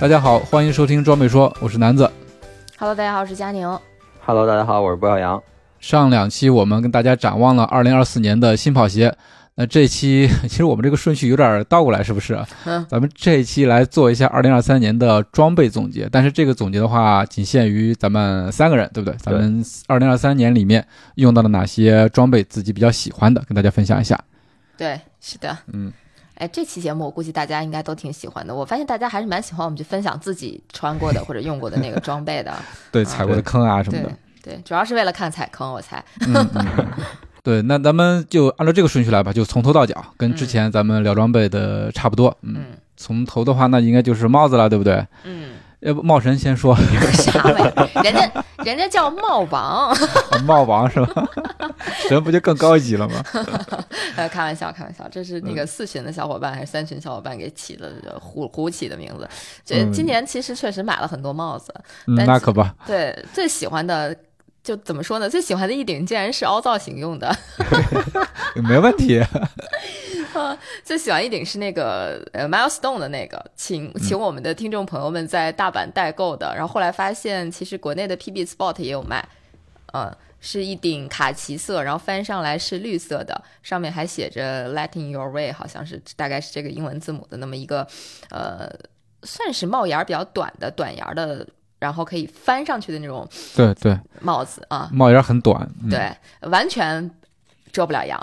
大家好，欢迎收听装备说，我是南子。Hello，大家好，我是佳宁。Hello，大家好，我是郭小杨。上两期我们跟大家展望了2024年的新跑鞋，那这期 其实我们这个顺序有点倒过来，是不是？嗯，咱们这一期来做一下2023年的装备总结，但是这个总结的话，仅限于咱们三个人，对不对？咱们2023年里面用到了哪些装备，自己比较喜欢的，跟大家分享一下。对，是的，嗯。哎，这期节目我估计大家应该都挺喜欢的。我发现大家还是蛮喜欢我们去分享自己穿过的 或者用过的那个装备的。对，踩过的坑啊什么对的。对，主要是为了看踩坑，我猜。对，那咱们就按照这个顺序来吧，就从头到脚，跟之前咱们聊装备的差不多。嗯。嗯从头的话，那应该就是帽子了，对不对？嗯，要不帽神先说，啥玩意儿？人家人家叫帽王，帽王是吧？神不就更高级了吗？呃，开玩笑，开玩笑，这是那个四群的小伙伴还是三群小伙伴给起的胡胡起的名字。这嗯今年其实确实买了很多帽子，嗯，但那可不，对，最喜欢的就怎么说呢？最喜欢的一顶竟然是凹造型用的，没问题。最喜欢一顶是那个呃 Milestone 的那个，请请我们的听众朋友们在大阪代购的，然后后来发现其实国内的 PB Sport 也有卖，嗯。是一顶卡其色，然后翻上来是绿色的，上面还写着 “Let in your way”，好像是大概是这个英文字母的那么一个，呃，算是帽檐儿比较短的短檐儿的，然后可以翻上去的那种对对，帽子啊，帽檐很短。嗯、对，完全遮不了阳。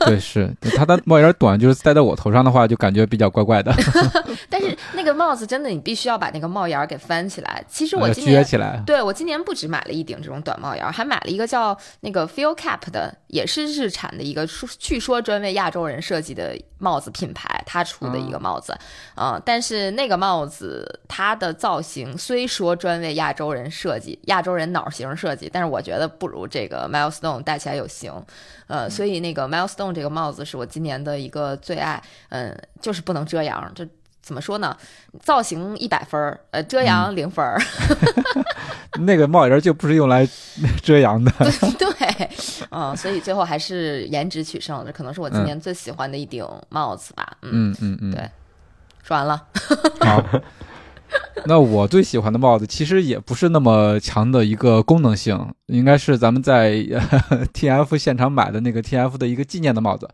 对，是对它的帽檐短，就是戴在我头上的话，就感觉比较怪怪的，但是那个帽子真的，你必须要把那个帽檐儿给翻起来。其实我呃今年撅起来。对我今年不止买了一顶这种短帽檐儿，还买了一个叫那个 Feel Cap 的，也是日产的一个，说据说专为亚洲人设计的帽子品牌，它出的一个帽子。嗯、但是那个帽子它的造型虽说专为亚洲人设计，亚洲人脑型设计，但是我觉得不如这个 Milestone 戴起来有型。呃，所以那个 Milestone 这个帽子是我今年的一个最爱。嗯、就是不能遮阳，这。怎么说呢？造型一百分儿，呃，遮阳零分儿。那个帽檐就不是用来 遮阳的。对，嗯，所以最后还是颜值取胜，这可能是我今年最喜欢的一顶帽子吧。嗯，嗯嗯嗯。对说完了。好。那我最喜欢的帽子其实也不是那么强的一个功能性，应该是咱们在 TF 现场买的那个 TF 的一个纪念的帽子。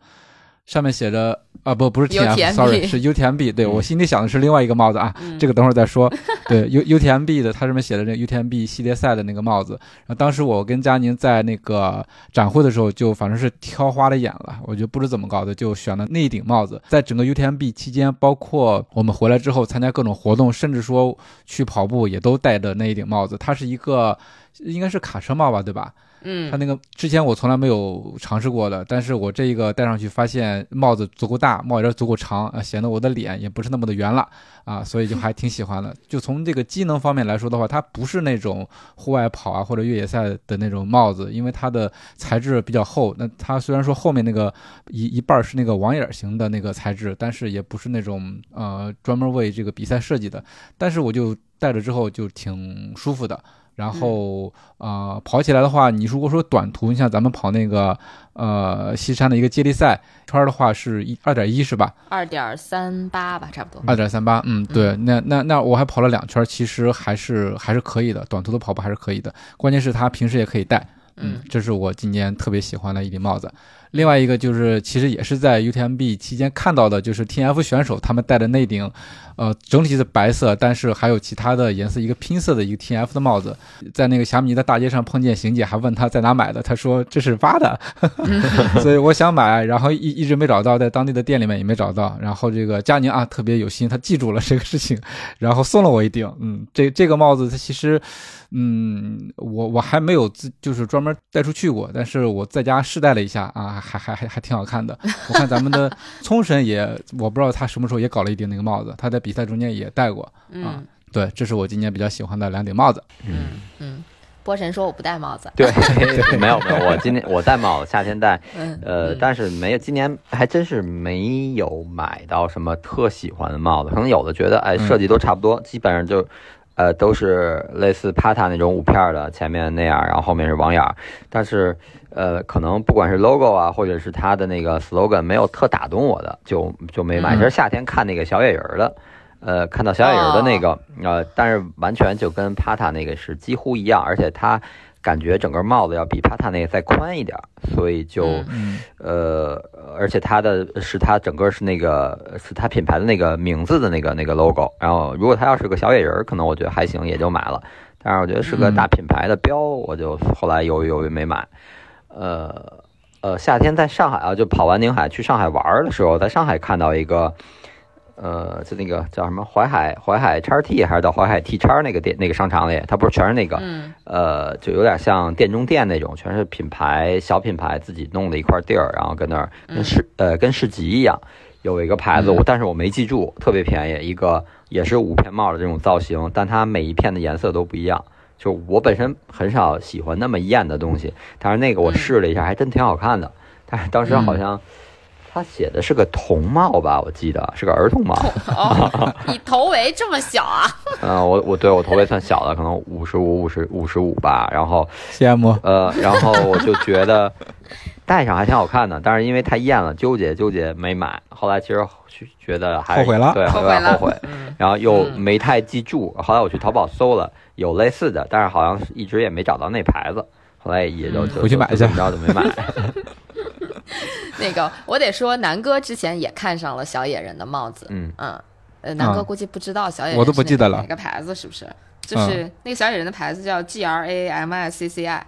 上面写着啊不不是 TF，sorry 是 UTMB，对、嗯我心里想的是另外一个帽子啊，嗯这个等会儿再说。对 U UTMB 的，它上面写的那个 UTMB 系列赛的那个帽子，然后当时我跟佳宁在那个展会的时候，就反正是挑花了眼了，我就不知怎么搞的，就选了那一顶帽子。在整个 UTMB 期间，包括我们回来之后参加各种活动，甚至说去跑步，也都戴的那一顶帽子。它是一个应该是卡车帽吧，对吧？嗯它那个之前我从来没有尝试过的，但是我这一个戴上去发现帽子足够大，帽檐足够长啊，显得我的脸也不是那么的圆了啊，所以就还挺喜欢的。就从这个机能方面来说的话，它不是那种户外跑啊或者越野赛的那种帽子，因为它的材质比较厚。那它虽然说后面那个 一一半是那个网眼型的那个材质，但是也不是那种呃专门为这个比赛设计的。但是我就戴着之后就挺舒服的。然后啊、呃，跑起来的话，你如果说短途，你像咱们跑那个呃西山的一个接力赛圈的话，是一二点一是吧？二点三八吧，差不多。二点三八，嗯，对，那那那我还跑了两圈，其实还是还是可以的，短途的跑步还是可以的。关键是它平时也可以戴，嗯，这是我今年特别喜欢的一顶帽子。另外一个就是，其实也是在 UTMB 期间看到的，就是 TF 选手他们戴的那顶，呃，整体是白色，但是还有其他的颜色，一个拼色的一个 TF 的帽子，在那个霞米尼的大街上碰见邢姐，还问他在哪买的，他说这是挖的，所以我想买，然后一一直没找到，在当地的店里面也没找到，然后这个佳宁啊特别有心，他记住了这个事情，然后送了我一顶，嗯，这这个帽子它其实。嗯，我我还没有自就是专门带出去过，但是我在家试戴了一下啊，还还还还挺好看的。我看咱们的 聪神也，我不知道他什么时候也搞了一顶那个帽子，他在比赛中间也戴过。嗯对，这是我今年比较喜欢的两顶帽子。嗯嗯，波神说我不戴帽子，对，没有没有，我今年我戴帽子，夏天戴，嗯呃，嗯但是没有，今年还真是没有买到什么特喜欢的帽子，可能有的觉得哎嗯设计都差不多，基本上就。呃，都是类似 Pata 那种五片儿的，前面那样，然后后面是网眼儿，但是呃，可能不管是 logo 啊，或者是它的那个 slogan 没有特打动我的，就就没买。嗯。其实夏天看那个小野人儿的，呃，看到小野人的那个，呃，但是完全就跟 Pata 那个是几乎一样，而且它感觉整个帽子要比 Pata 那个再宽一点儿，所以就。呃，而且它的是它整个是那个是它品牌的那个名字的那个那个 logo。然后如果它要是个小野人，可能我觉得还行，也就买了。但是我觉得是个大品牌的标，我就后来犹豫犹豫没买。呃呃，夏天在上海啊，就跑完宁海去上海玩儿的时候，在上海看到一个。呃，就那个叫什么淮海淮海叉 T 还是到淮海 T 叉那个店那个商场里，它不是全是那个嗯呃，就有点像店中店那种，全是品牌小品牌自己弄的一块地儿，然后跟那儿跟市呃跟市集一样，有一个牌子，但是我没记住，特别便宜，一个也是五片帽的这种造型，但它每一片的颜色都不一样。就我本身很少喜欢那么艳的东西，但是那个我嗯试了一下，还真挺好看的。但是当时好像他写的是个童帽吧，我记得是个儿童帽。哦，你头围这么小啊？嗯、我我对我头围算小的，可能五十五、五十五十五吧。然后羡慕。呃，然后我就觉得戴上还挺好看的，但是因为太艳了，纠结纠结没买。后来其实觉得还后悔了对，有后悔了点后悔。嗯然后又嗯没太记住，后来我去淘宝搜了，有类似的，但是好像一直也没找到那牌子，后来也就嗯就回去买一下就怎么着就没买。那个我得说，南哥之前也看上了小野人的帽子，嗯。嗯，呃，南哥嗯估计不知道小野人我都不记得了。哪个牌子是不是？就是那个小野人的牌子叫 G R A M I C C I，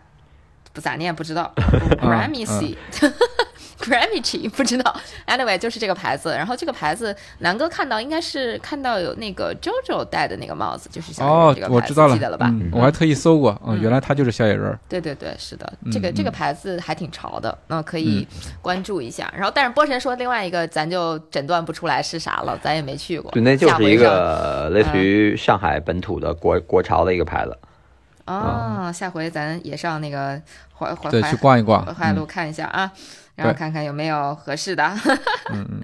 不咋念不知道，Grammy C。Grammy G 不知道，anyway 就是这个牌子，然后这个牌子南哥看到应该是看到有那个 JoJo 戴的那个帽子，就是小野人哦这个，牌子，我知道了，记得了吧？嗯，我还特意搜过，嗯，嗯原来他就是小野人儿。对对对，是的，嗯这个这个嗯牌子还挺潮的，那可以关注一下。然后，但是波神说另外一个，咱就诊断不出来是啥了，咱也没去过。对，那就是一个类似于上海本土的国国潮的一个牌子。啊，下回咱也上那个淮淮对，淮去逛一逛。淮海路看一下啊，然后看看有没有合适的。嗯嗯。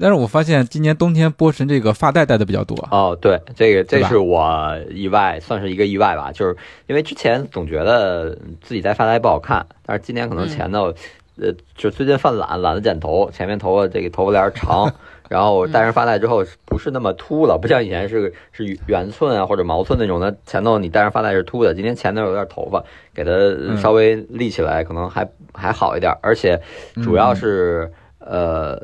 但是我发现今年冬天波神这个发带戴的比较多。哦，对，这个这是我意外，算是一个意外吧，就是因为之前总觉得自己戴发带不好看，但是今年可能嗯前头，呃，就最近犯懒，懒得剪头，前面头发这个头发帘儿长，然后戴上发带之后不是那么秃了，不像以前是是圆寸啊或者毛寸那种的，前头你戴上发带是秃的，今天前头有点头发，给它稍微立起来，可能还还好一点，而且主要是、呃。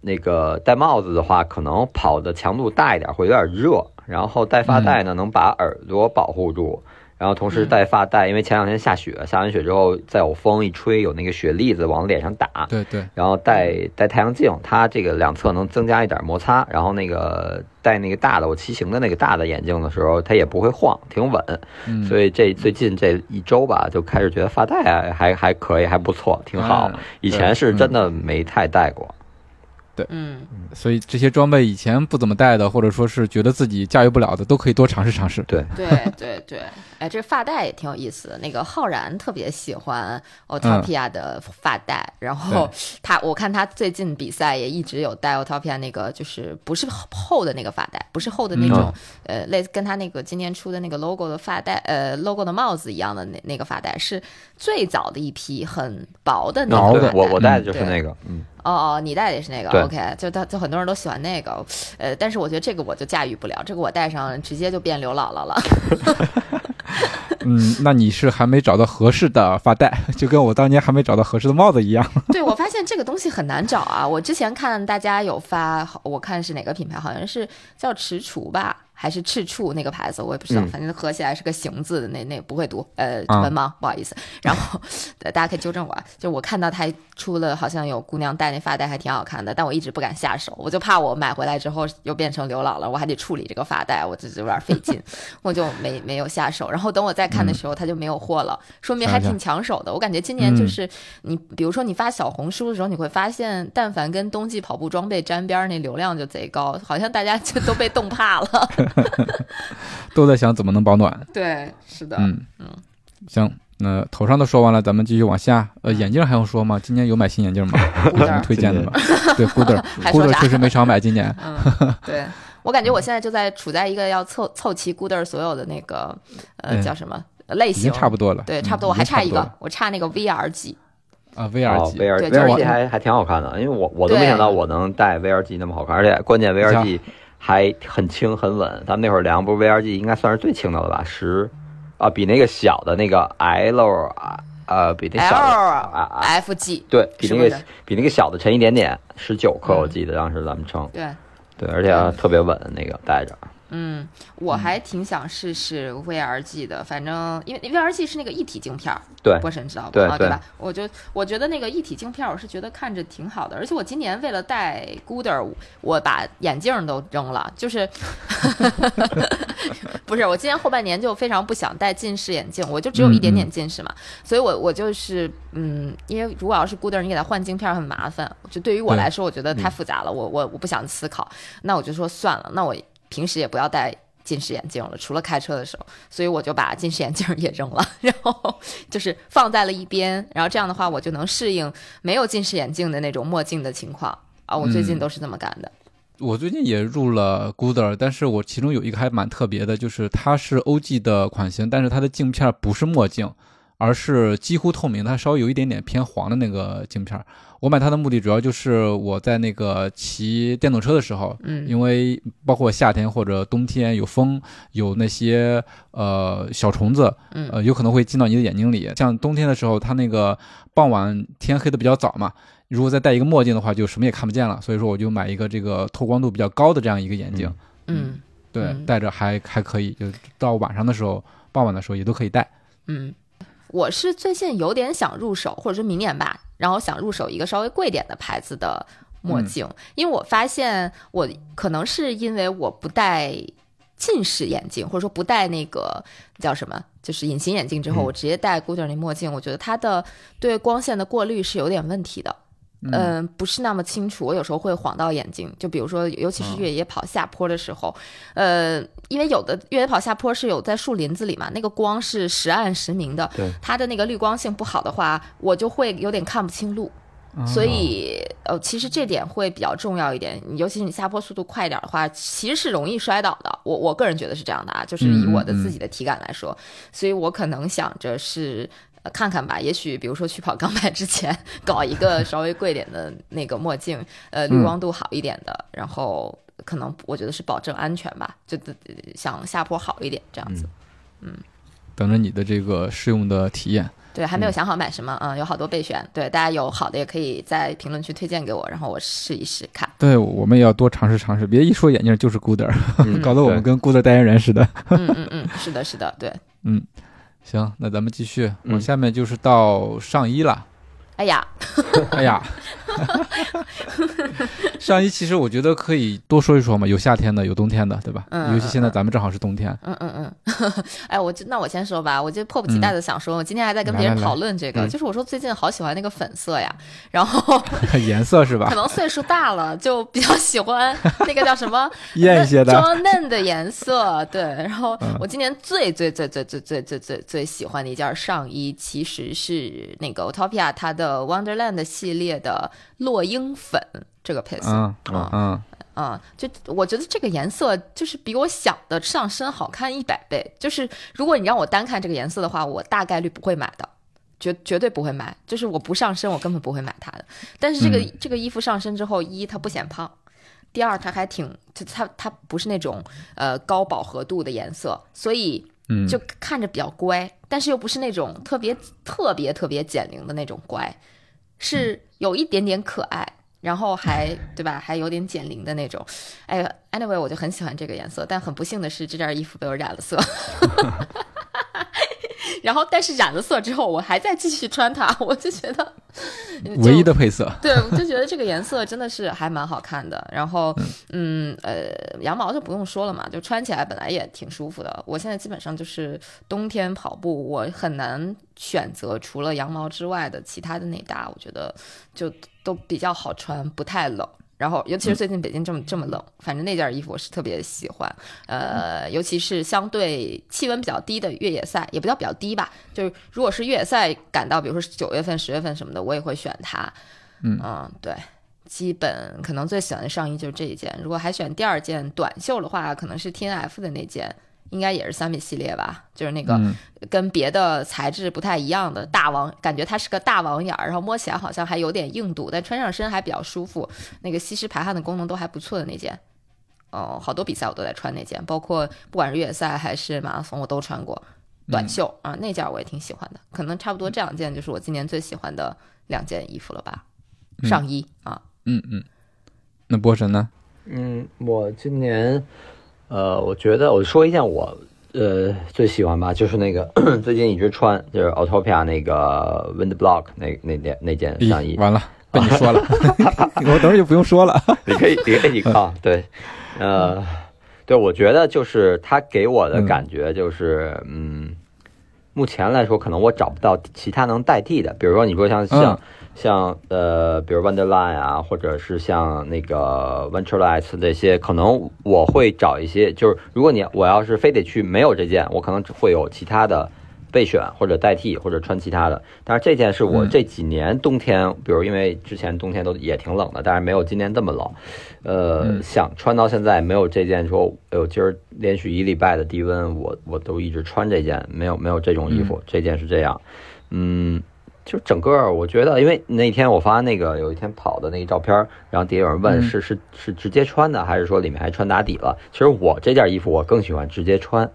那个戴帽子的话，可能跑的强度大一点，会有点热。然后戴发带呢，能把耳朵保护住。然后同时戴发带，因为前两天下雪，下完雪之后再有风一吹，有那个雪粒子往脸上打。对对，然后戴戴太阳镜，它这个两侧能增加一点摩擦。然后那个戴那个大的，我骑行的那个大的眼镜的时候，它也不会晃，挺稳。嗯，所以这最近这一周吧，就开始觉得发带啊还还可以，还不错，挺好。嗯以前是真的没太戴过。嗯，所以这些装备以前不怎么戴的，或者说是觉得自己驾驭不了的，都可以多尝试尝试。对，对对对，哎，这发带也挺有意思的。那个浩然特别喜欢 Otopia 的发带，然后他我看他最近比赛也一直有戴 Otopia 那个，就是不是厚的那个发带，不是厚的那种，呃，类似跟他那个今年出的那个 logo 的发带，呃，logo 的帽子一样的那那个发带，是最早的一批很薄的那个。我我戴的就是那个，嗯，哦哦，你戴的也是那个对，OK，就他就很多人都喜欢那个，呃，但是我觉得这个我就驾驭不了，这个我戴上直接就变刘姥姥了。嗯，那你是还没找到合适的发带，就跟我当年还没找到合适的帽子一样。对，我发现这个东西很难找啊。我之前看大家有发，我看是哪个品牌，好像是叫踟蹰吧，还是赤处那个牌子，我也不知道，嗯反正合起来是个行字的，那那不会读，呃，啊文盲，不好意思。然后呃大家可以纠正我啊，就我看到他出了，好像有姑娘戴那发带，还挺好看的，但我一直不敢下手，我就怕我买回来之后又变成刘姥姥，我还得处理这个发带，我这有点费劲，我就没没有下手。然后等我再看的时候，它就没有货了，说明还挺抢手的。我感觉今年就是你，比如说你发小红书的时候，你会发现，但凡跟冬季跑步装备沾边儿，那流量就贼高，好像大家就都被冻怕了。都在想怎么能保暖。对，是的，嗯嗯行，那头上都说完了，咱们继续往下。呃，眼镜还用说吗？今年有买新眼镜吗？有什么推荐的吗？对还说，Gooder，Gooder 确实没少买，今年。嗯，对我感觉我现在就在处在一个要凑凑齐 Gooder 所有的那个呃嗯叫什么类型，差不多了。对，嗯差不多，我还差一个我差那个 VR 机。啊，VR 哦机。，VR 对就是 VR 我机还还挺好看的，因为我我都没想到我能戴 VR 机那么好看，而且关键 VR 机还很轻很稳。咱们那会儿量，不是 VRG 应该算是最轻的了吧？十啊，比那个小的那个 L 啊呃比那小的 F G，对比那个比那个小的沉一点点，十九克嗯我记得当时咱们称，对，对，而且特别稳，那个带着。嗯，我还挺想试试 VR G 的，反正因为 VR G 是那个一体镜片儿，对。波神知道吧？对啊，对。对吧？我就我觉得那个一体镜片儿，我是觉得看着挺好的，而且我今年为了戴 Gooder，我把眼镜都扔了，就是 不是我今年后半年就非常不想戴近视眼镜，我就只有一点点近视嘛，所以我我就是嗯，因为如果要是 Gooder，你给它换镜片儿很麻烦，就对于我来说，我觉得太复杂了，我我我不想思考，那我就说算了，那我平时也不要戴近视眼镜了，除了开车的时候，所以我就把近视眼镜也扔了，然后就是放在了一边，然后这样的话，我就能适应没有近视眼镜的那种墨镜的情况啊。我最近嗯都是这么干的。我最近也入了 Gooder，但是我其中有一个还蛮特别的，就是它是 OG 的款型，但是它的镜片不是墨镜，而是几乎透明，它稍微有一点点偏黄的那个镜片。我买它的目的主要就是我在那个骑电动车的时候，嗯因为包括夏天或者冬天有风，有那些呃小虫子，嗯呃有可能会进到你的眼睛里。像冬天的时候，它那个傍晚天黑的比较早嘛，如果再戴一个墨镜的话，就什么也看不见了。所以说我就买一个这个透光度比较高的这样一个眼镜，嗯对，嗯戴着还还可以，就到晚上的时候、傍晚的时候也都可以戴。嗯，我是最近有点想入手，或者说明年吧，然后想入手一个稍微贵点的牌子的墨镜，因为我发现我可能是因为我不戴近视眼镜，或者说不戴那个叫什么，就是隐形眼镜之后，嗯。我直接戴 Gooder 那墨镜，我觉得它的对光线的过滤是有点问题的。嗯、不是那么清楚，我有时候会晃到眼睛。就比如说，尤其是越野跑下坡的时候，呃，因为有的越野跑下坡是有在树林子里嘛，那个光是时暗时明的，对它的那个滤光性不好的话，我就会有点看不清路。所以，呃，其实这点会比较重要一点，尤其是你下坡速度快一点的话，其实是容易摔倒的。我我个人觉得是这样的啊，就是以我的自己的体感来说，所以我可能想着是。呃看看吧，也许比如说去跑钢板之前，搞一个稍微贵点的那个墨镜，呃，滤光度好一点的，然后可能我觉得是保证安全吧，就呃想下坡好一点这样子。嗯等着你的这个试用的体验。对，还没有想好买什么啊、嗯，有好多备选。对，大家有好的也可以在评论区推荐给我，然后我试一试看。对，我们也要多尝试尝试，别一说眼镜就是 Gooder，、嗯 搞得我们跟 Gooder 代言人似的。嗯嗯嗯，是的，是的，对。行，那咱们继续，嗯。往下面就是到上衣了。哎呀，哎呀，上衣其实我觉得可以多说一说嘛，有夏天的，有冬天的，对吧？嗯尤其现在咱们正好是冬天。嗯嗯嗯，哎，我就那我先说吧，我就迫不及待的想说，我今天还在跟别人讨论这个，嗯就是我说最近好喜欢那个粉色呀，然后 颜色是吧可？能岁数大了，就比较喜欢那个叫什么艳一些的。装嫩的颜色，对。然后嗯我今年最最最最最最最最最喜欢的一件上衣，其实是那个 Utopia 它的 Wonderland 系列的落英粉这个配色。嗯啊嗯，啊、就我觉得这个颜色就是比我想的上身好看一百倍。就是如果你让我单看这个颜色的话，我大概率不会买的，绝绝对不会买。就是我不上身，我根本不会买它的。但是这个、嗯这个衣服上身之后，一它不显胖，第二它还挺就它它不是那种呃高饱和度的颜色，所以嗯，就看着比较乖，但是又不是那种特别特别特别减龄的那种乖，是有一点点可爱。然后还对吧，还有点减龄的那种。哎呀，anyway，我就很喜欢这个颜色，但很不幸的是，这件衣服被我染了色。然后，但是染了色之后，我还在继续穿它，我就觉得唯一的配色。对，我就觉得这个颜色真的是还蛮好看的。然后，嗯呃，羊毛就不用说了嘛，就穿起来本来也挺舒服的。我现在基本上就是冬天跑步，我很难选择除了羊毛之外的其他的内搭，我觉得就都比较好穿，不太冷。然后，尤其是最近北京这么这么冷，反正那件衣服我是特别喜欢。呃，尤其是相对气温比较低的越野赛，也不叫比较低吧，就是如果是越野赛赶到，比如说九月份、十月份什么的，我也会选它。嗯对，基本可能最喜欢的上衣就是这一件。如果还选第二件短袖的话，可能是 T N F 的那件。应该也是三米系列吧，就是那个跟别的材质不太一样的大网，感觉它是个大网眼儿，然后摸起来好像还有点硬度，但穿上身还比较舒服，那个吸湿排汗的功能都还不错的那件。哦，好多比赛我都在穿那件，包括不管是越野赛还是马拉松，我都穿过短袖啊，那件我也挺喜欢的。可能差不多这两件就是我今年最喜欢的两件衣服了吧，上衣啊。嗯嗯，那波神呢？嗯，我今年。呃，我觉得我说一件我呃最喜欢吧，就是那个 最近一直穿，就是 Autopia 那个 Wind Block 那那件那件上衣。完了，被你说了，我等会儿就不用说了。你可以，你可以啊，对，呃，对，我觉得就是它给我的感觉就是，嗯，目前来说可能我找不到其他能代替的，比如说你说像像。像呃，比如 Wonderline 啊，或者是像那个 Venturelights 这些，可能我会找一些，就是如果你我要是非得去没有这件，我可能会有其他的备选或者代替或者穿其他的。但是这件是我这几年冬天，比如因为之前冬天都也挺冷的，但是没有今年这么冷，呃，想穿到现在没有这件说，哎呦，今儿连续一礼拜的低温，我我都一直穿这件，没有没有这种衣服，这件是这样，嗯。就整个，我觉得，因为那天我发那个有一天跑的那个照片，然后底下有人问是是是直接穿的，还是说里面还穿打底了？其实我这件衣服我更喜欢直接穿，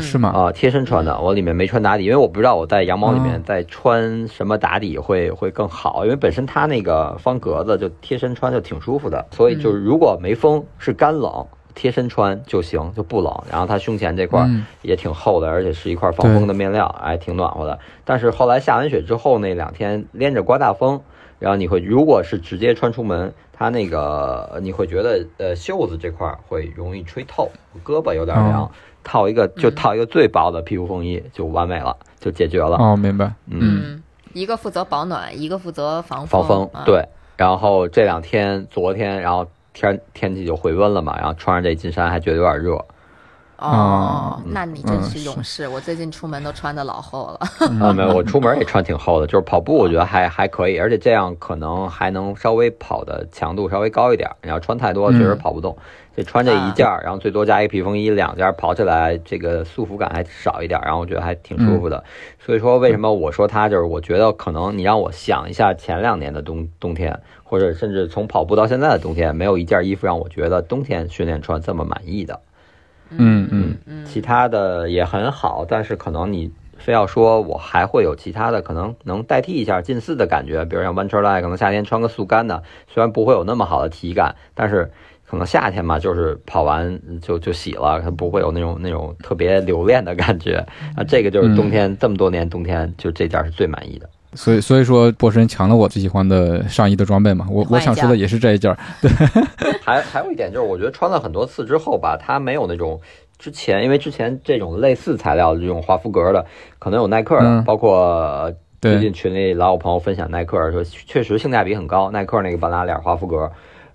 是吗？啊，贴身穿的，我里面没穿打底，因为我不知道我在羊毛里面再穿什么打底会会更好，因为本身它那个方格子就贴身穿就挺舒服的，所以就是如果没风是干冷。贴身穿就行，就不冷。然后它胸前这块也挺厚的，而且是一块防风的面料，哎，挺暖和的。但是后来下完雪之后那两天连着刮大风，然后你会如果是直接穿出门，它那个你会觉得呃袖子这块会容易吹透，胳膊有点凉，套一个就套一个最薄的皮肤风衣就完美了，就解决了。哦，明白。嗯，一个负责保暖，一个负责防防风。对。然后这两天，昨天，然后。天天气就回温了嘛，然后穿上这金衫还觉得有点热。哦，那你真是勇士！我最近出门都穿的老厚了。啊，没有，我出门也穿挺厚的，就是跑步我觉得还还可以，而且这样可能还能稍微跑的强度稍微高一点。你要穿太多，确实跑不动。就穿这一件，然后最多加一个皮风衣，两件跑起来这个束缚感还少一点，然后我觉得还挺舒服的。所以说，为什么我说它就是，我觉得可能你让我想一下前两年的冬冬天。或者甚至从跑步到现在的冬天，没有一件衣服让我觉得冬天训练穿这么满意的。嗯嗯嗯，其他的也很好，但是可能你非要说我还会有其他的可能能代替一下近似的感觉，比如像 Venturelight，可能夏天穿个速干的，虽然不会有那么好的体感，但是可能夏天嘛，就是跑完就就洗了，它不会有那种那种特别留恋的感觉。啊，这个就是冬天这么多年冬天就这件是最满意的。所以，所以说，波神抢了我最喜欢的上衣的装备嘛。我我想说的也是这一件。对，还还有一点就是，我觉得穿了很多次之后吧，它没有那种之前，因为之前这种类似材料的这种华夫格的，可能有耐克的，包括最近群里老有朋友分享耐克，说确实性价比很高。耐克那个半拉链华夫格。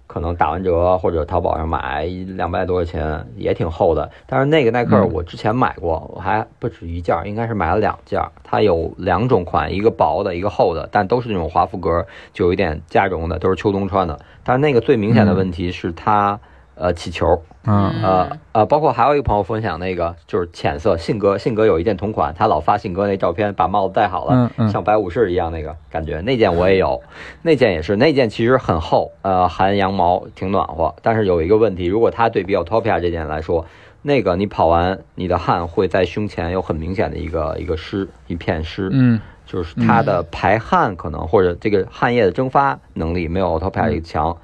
可能打完折或者淘宝上买两百多块钱也挺厚的，但是那个耐克我之前买过，我还不止一件，应该是买了两件。它有两种款，一个薄的，一个厚的，但都是那种华夫格，就有一点加绒的，都是秋冬穿的。但是那个最明显的问题是它。呃，气球，嗯，呃，呃，包括还有一个朋友分享那个，就是浅色，信鸽，信鸽有一件同款，他老发信鸽那照片，把帽子戴好了，像白武士一样那个感觉，那件我也有，那件也是，那件其实很厚，呃，含羊毛，挺暖和，但是有一个问题，如果它对比 Topia 这件来说，那个你跑完，你的汗会在胸前有很明显的一个一个湿，一片湿，嗯。就是它的排汗可能或者这个汗液的蒸发能力没有 Autopad 强，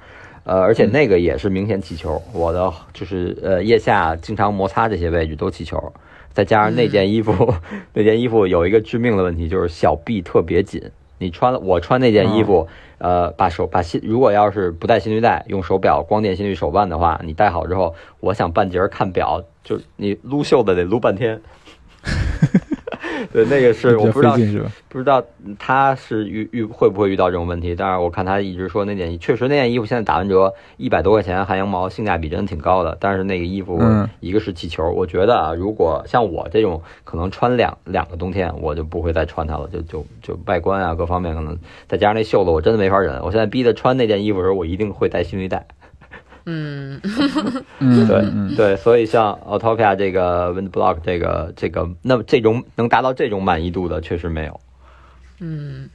呃，而且那个也是明显起球，我的就是呃腋下经常摩擦这些位置都起球，再加上那件衣服，那件衣服有一个致命的问题就是小臂特别紧，你穿了我穿那件衣服，呃，把手把心如果要是不带心率带，用手表光电心率手腕的话，你戴好之后，我想半截看表，就你撸袖子得撸半天。对，那个是我不知道，不知道他是遇遇会不会遇到这种问题。但是我看他一直说那件，确实那件衣服现在打完折一百多块钱，含羊毛，性价比真的挺高的。但是那个衣服，一个是气球，我觉得啊，如果像我这种可能穿两两个冬天，我就不会再穿它了。就就就外观啊各方面可能再加上那袖子，我真的没法忍。我现在逼他穿那件衣服的时候，我一定会带心率带。嗯，对对，所以像 Autopia 这个 Wind Block 这个这个，那么这种能达到这种满意度的确实没有。嗯，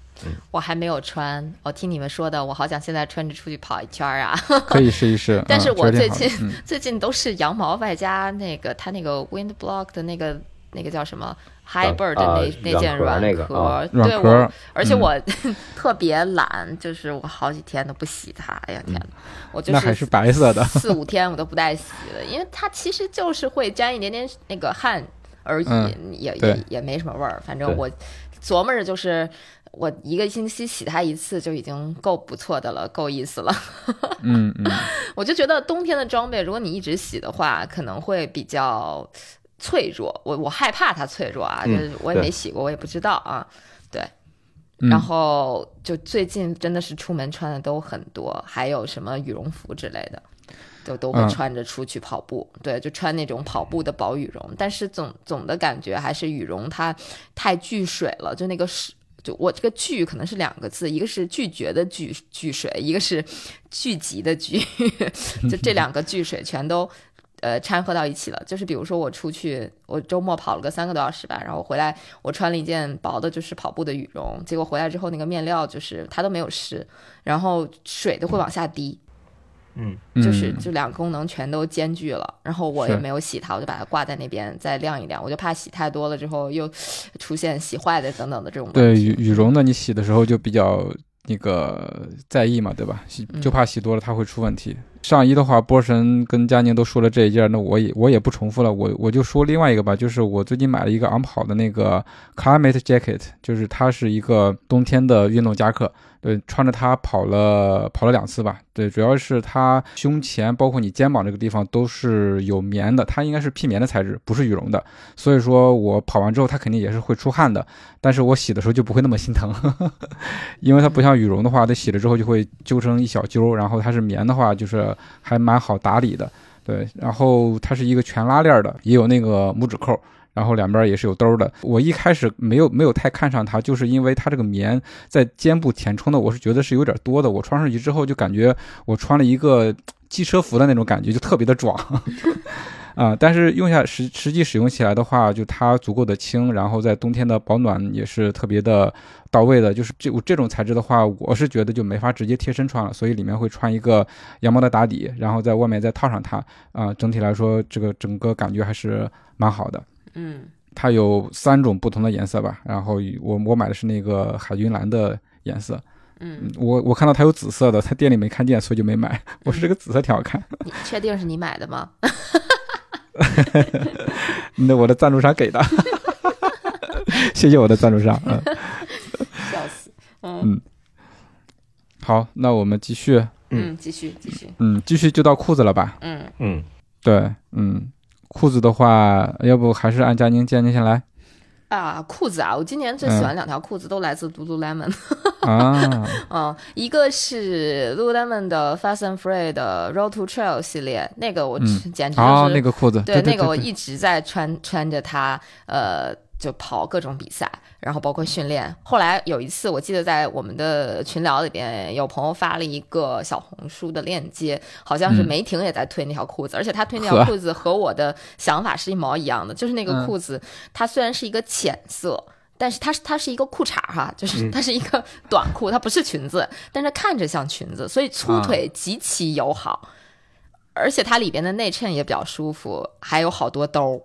我还没有穿，我听你们说的，我好想现在穿着出去跑一圈啊！可以试一试。但是我最近 最近都是羊毛外加那个它那个 Wind Block 的那个那个叫什么？Hi Bird 那那件软壳，对我，而且我 特别懒，就是我好几天都不洗它。哎呀天呐，我就是那还是白色的，四五天我都不带洗的，因为它其实就是会沾一点点那个汗而已，也也也没什么味儿。反正我琢磨着，就是我一个星期洗它一次就已经够不错的了，够意思了。嗯嗯，我就觉得冬天的装备，如果你一直洗的话，可能会比较。脆弱，我我害怕它脆弱啊，就是我也没洗过，我也不知道啊。对，然后就最近真的是出门穿的都很多，还有什么羽绒服之类的，就都会穿着出去跑步。对，就穿那种跑步的薄羽绒，但是总总的感觉还是羽绒它太聚水了，就那个是就我这个聚可能是两个字，一个是拒绝的拒聚水，一个是聚集的聚，就这两个聚水全都。呃，掺和到一起了，就是比如说我出去，我周末跑了个三个多小时吧，然后回来我穿了一件薄的，就是跑步的羽绒，结果回来之后那个面料就是它都没有湿，然后水都会往下滴，嗯，就是就两个功能全都兼具了，然后我也没有洗它，我就把它挂在那边再晾一晾，我就怕洗太多了之后又出现洗坏的等等的这种。对羽羽绒的，你洗的时候就比较那个在意嘛，对吧？洗就怕洗多了它会出问题。上衣的话，波神跟佳宁都说了这一件，那我也我也不重复了，我我就说另外一个吧，就是我最近买了一个昂跑的那个 Climate Jacket，就是它是一个冬天的运动夹克。对，穿着它跑了跑了两次吧。对，主要是它胸前包括你肩膀这个地方都是有棉的，它应该是媲棉的材质，不是羽绒的。所以说我跑完之后，它肯定也是会出汗的。但是我洗的时候就不会那么心疼，因为它不像羽绒的话，它洗了之后就会揪成一小揪，然后它是棉的话，就是还蛮好打理的。对，然后它是一个全拉链的，也有那个拇指扣。然后两边也是有兜的。我一开始没有没有太看上它，就是因为它这个棉在肩部填充的，我是觉得是有点多的。我穿上去之后就感觉我穿了一个机车服的那种感觉，就特别的壮 啊。但是用下实实际使用起来的话，就它足够的轻，然后在冬天的保暖也是特别的到位的。就是这我这种材质的话，我是觉得就没法直接贴身穿了，所以里面会穿一个羊毛的打底，然后在外面再套上它啊。整体来说，这个整个感觉还是蛮好的。嗯，它有三种不同的颜色吧，然后我我买的是那个海军蓝的颜色。嗯，我我看到它有紫色的，它店里没看见，所以就没买。我说这个紫色挺好看。你确定是你买的吗？那我的赞助商给的。谢谢我的赞助商。嗯，笑死。嗯，好，那我们继续。嗯，继续继续。嗯，继续就到裤子了吧？嗯嗯，对，嗯。裤子的话，要不还是按佳宁，建议先来。啊，裤子啊，我今年最喜欢两条裤子，都来自 Lululemon。啊，嗯，一个是 Lululemon 的 Fast and Free 的 Road to Trail 系列，那个我简直就是那个裤子，对，那个我一直在穿穿着它，呃。就跑各种比赛，然后包括训练。后来有一次，我记得在我们的群聊里边，有朋友发了一个小红书的链接，好像是梅婷也在推那条裤子，而且她推那条裤子和我的想法是一毛一样的。就是那个裤子，它虽然是一个浅色，但是它是它是一个裤衩哈，就是 它是一个短裤，它不是裙子，但是看着像裙子，所以粗腿极其友好，而且它里边的内衬也比较舒服，还有好多兜。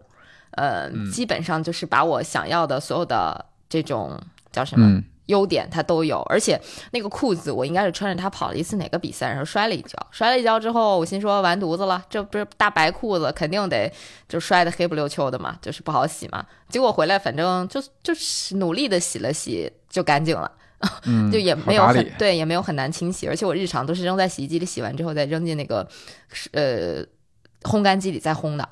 呃，基本上就是把我想要的所有的这种叫什么？嗯优点它都有，而且那个裤子我应该是穿着它跑了一次哪个比赛，然后摔了一跤，摔了一跤之后，我心说完犊子了，这不是大白裤子，肯定得就摔得黑不溜秋的嘛，就是不好洗嘛。结果回来反正就就是努力的洗了洗就干净了，嗯，就也没有很对，也没有很难清洗，而且我日常都是扔在洗衣机里洗完之后再扔进那个呃烘干机里再烘的。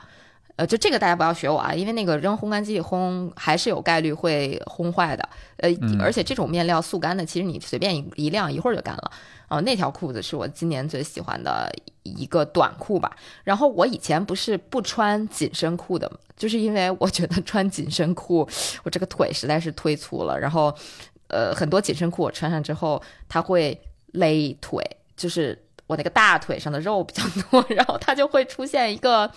呃，就这个大家不要学我啊，因为那个扔烘干机里烘还是有概率会烘坏的。呃，嗯而且这种面料速干的，其实你随便一一晾一会儿就干了。哦、那条裤子是我今年最喜欢的一个短裤吧。然后我以前不是不穿紧身裤的，就是因为我觉得穿紧身裤，我这个腿实在是忒粗了。然后，呃，很多紧身裤我穿上之后，它会勒腿，就是我那个大腿上的肉比较多，然后它就会出现一个。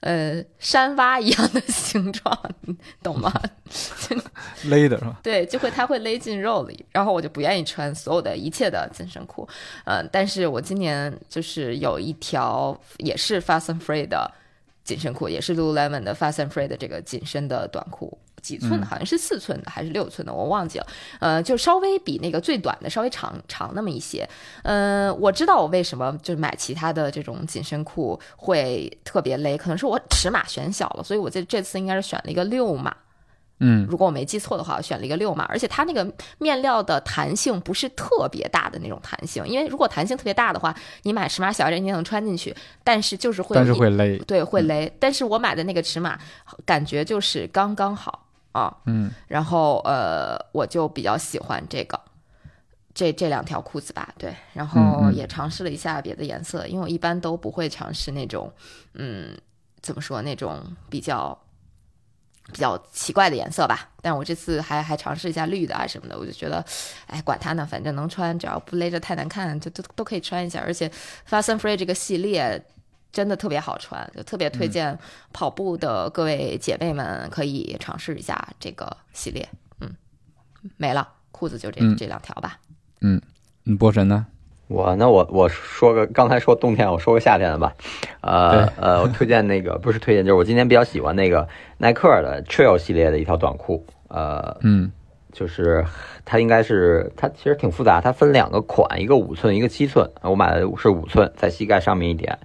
呃，山洼一样的形状，你懂吗？勒的是吧？对，就会它会勒进肉里，然后我就不愿意穿所有的一切的紧身裤，嗯、但是我今年就是有一条也是 Fast and Free 的紧身裤，也是 Lululemon 的 Fast and Free 的这个紧身的短裤，几寸的，好像是四寸的还是六寸的，我忘记了，呃，就稍微比那个最短的稍微长长那么一些，嗯，我知道我为什么就是买其他的这种紧身裤会特别勒，可能是我尺码选小了，所以我这这次应该是选了一个六码。嗯如果我没记错的话，我选了一个六码，而且它那个面料的弹性不是特别大的那种弹性，因为如果弹性特别大的话，你买尺码小一点你也能穿进去，但是就是会但是会勒。对会勒。但是我买的那个尺码感觉就是刚刚好啊，嗯然后呃，我就比较喜欢这个。这这两条裤子吧，对，然后也尝试了一下别的颜色，因为我一般都不会尝试那种，嗯，怎么说那种比较比较奇怪的颜色吧。但我这次还还尝试一下绿的啊什么的，我就觉得，哎，管它呢，反正能穿，只要不勒着太难看，就都都可以穿一下。而且 Fast and Free 这个系列真的特别好穿，就特别推荐跑步的各位姐妹们可以尝试一下这个系列。嗯，没了，裤子就这、嗯这两条吧。嗯，波神呢？我那我我说个刚才说冬天，我说个夏天的吧。呃呃，我推荐那个不是推荐，就是我今天比较喜欢那个耐克的 Trail 系列的一条短裤。呃，嗯就是它应该是它其实挺复杂，它分两个款，一个五寸，一个七寸。我买的是五寸，在膝盖上面一点。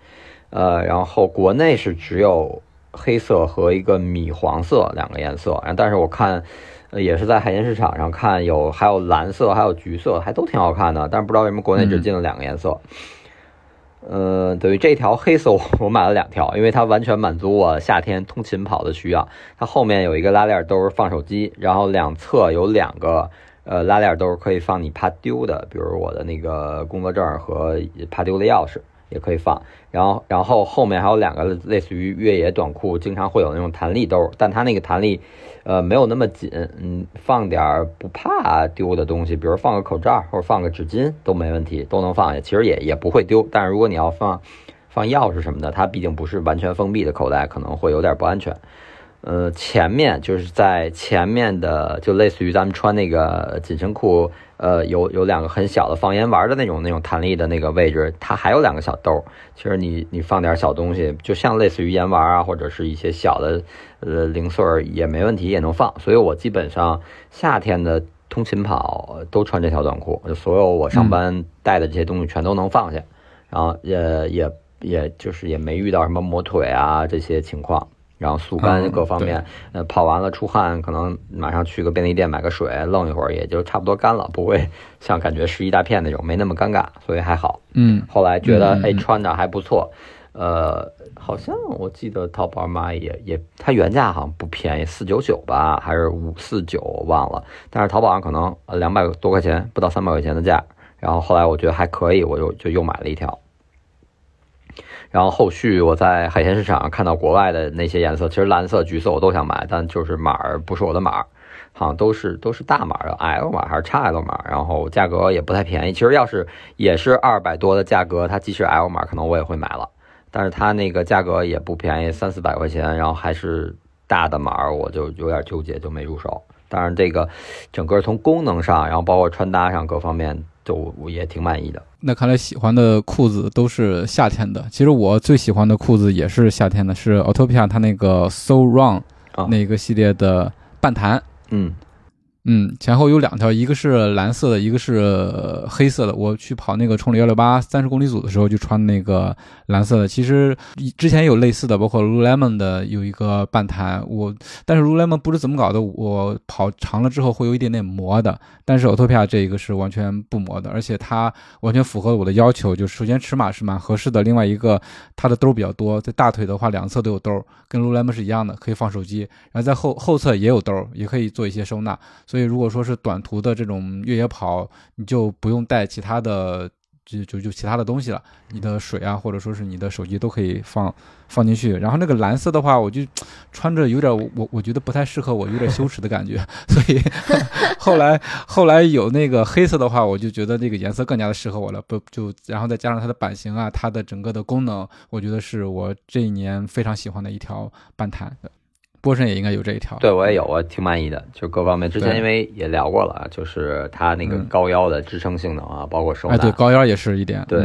呃，然后国内是只有黑色和一个米黄色两个颜色，然后但是我看。呃，也是在海鲜市场上看有，还有蓝色，还有橘色，还都挺好看的。但是不知道为什么国内只进了两个颜色。呃，对于这条黑色我我买了两条，因为它完全满足我夏天通勤跑的需要。它后面有一个拉链兜放手机，然后两侧有两个呃拉链兜可以放你怕丢的，比如我的那个工作证和怕丢的钥匙也可以放。然后然后后面还有两个类似于越野短裤经常会有那种弹力兜，但它那个弹力呃没有那么紧，嗯，放点儿不怕丢的东西，比如放个口罩或者放个纸巾都没问题，都能放下，其实也也不会丢。但是如果你要放放钥匙什么的，它毕竟不是完全封闭的口袋，可能会有点不安全。呃，前面就是在前面的，就类似于咱们穿那个紧身裤，呃，有有两个很小的放烟丸的那种那种弹力的那个位置，它还有两个小兜。其实你你放点小东西，就像类似于烟丸啊，或者是一些小的呃零碎儿也没问题，也能放。所以我基本上夏天的通勤跑都穿这条短裤，就所有我上班带的这些东西全都能放下，然后也也也就是也没遇到什么磨腿啊这些情况。然后速干嗯各方面，呃，跑完了出汗，可能马上去个便利店买个水，愣一会儿也就差不多干了，不会像感觉湿一大片那种，没那么尴尬，所以还好。嗯后来觉得哎穿着还不错，呃，好像我记得淘宝买也也，它原价好像不便宜，四九九吧，还是五四九，我忘了。但是淘宝上可能呃两百多块钱，不到三百块钱的价。然后后来我觉得还可以，我就就又买了一条。然后后续我在海鲜市场上看到国外的那些颜色，其实蓝色、橘色我都想买，但就是码儿不是我的码儿，好像都是都是大码的 L 码还是 XL 码，然后价格也不太便宜。其实要是也是二百多的价格，它即使 L 码，可能我也会买了，但是它那个价格也不便宜，三四百块钱，然后还是大的码儿，我就有点纠结，就没入手。当然，这个整个从功能上，然后包括穿搭上各方面，就我也挺满意的。那看来喜欢的裤子都是夏天的。其实我最喜欢的裤子也是夏天的，是 Autopia 它那个 So Run 啊那个系列的半弹。嗯嗯，前后有两条，一个是蓝色的，一个是黑色的。我去跑那个冲里幺六八三十公里组的时候，就穿那个蓝色的。其实之前有类似的，包括 Lululemon 的有一个半弹，我但是 Lululemon 不知怎么搞的，我跑长了之后会有一点点磨的。但是 Otopia 这一个是完全不磨的，而且它完全符合我的要求。就首先尺码是蛮合适的，另外一个它的兜比较多，在大腿的话两侧都有兜，跟 Lululemon 是一样的，可以放手机。然后在后后侧也有兜，也可以做一些收纳。所以，如果说是短途的这种越野跑，你就不用带其他的，就就就其他的东西了。你的水啊，或者说是你的手机都可以放放进去。然后那个蓝色的话，我就穿着有点我我觉得不太适合我，有点羞耻的感觉。所以 后来后来有那个黑色的话，我就觉得这个颜色更加的适合我了。不就然后再加上它的版型啊，它的整个的功能，我觉得是我这一年非常喜欢的一条半弹。波神也应该有这一条，对我也有，我挺满意的，就各方面。之前因为也聊过了，就是它那个高腰的支撑性能啊，包括收哎，对高腰也是一点，对。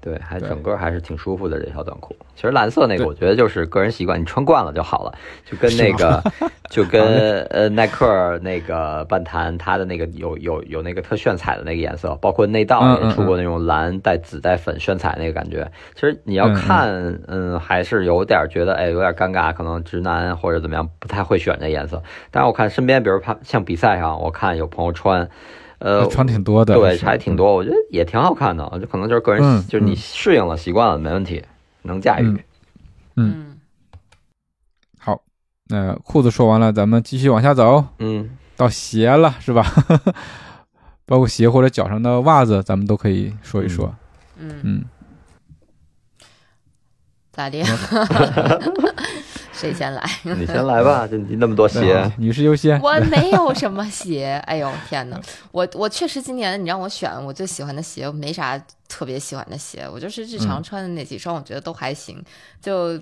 对，还整个还是挺舒服的这条短裤。其实蓝色那个，我觉得就是个人习惯，你穿惯了就好了。就跟那个，就跟呃耐克那个半弹，它的那个有有有那个特炫彩的那个颜色，包括内道也出过那种蓝带紫带粉炫彩那个感觉。其实你要看，嗯，还是有点觉得，哎，有点尴尬，可能直男或者怎么样不太会选这颜色。但是我看身边，比如像比赛上，我看有朋友穿。呃，穿挺多的，对，还挺多，我觉得也挺好看的，就可能就是个人，就是你适应了、习惯了，没问题，能驾驭。嗯，好，那裤子说完了，咱们继续往下走。嗯，到鞋了是吧？包括鞋或者脚上的袜子，咱们都可以说一说。嗯嗯，咋的？谁先来？你先来吧，就你那么多鞋，女士优先。我没有什么鞋，哎呦天哪！我我确实今年你让我选我最喜欢的鞋，我没啥特别喜欢的鞋，我就是日常穿的那几双，我觉得都还行，就。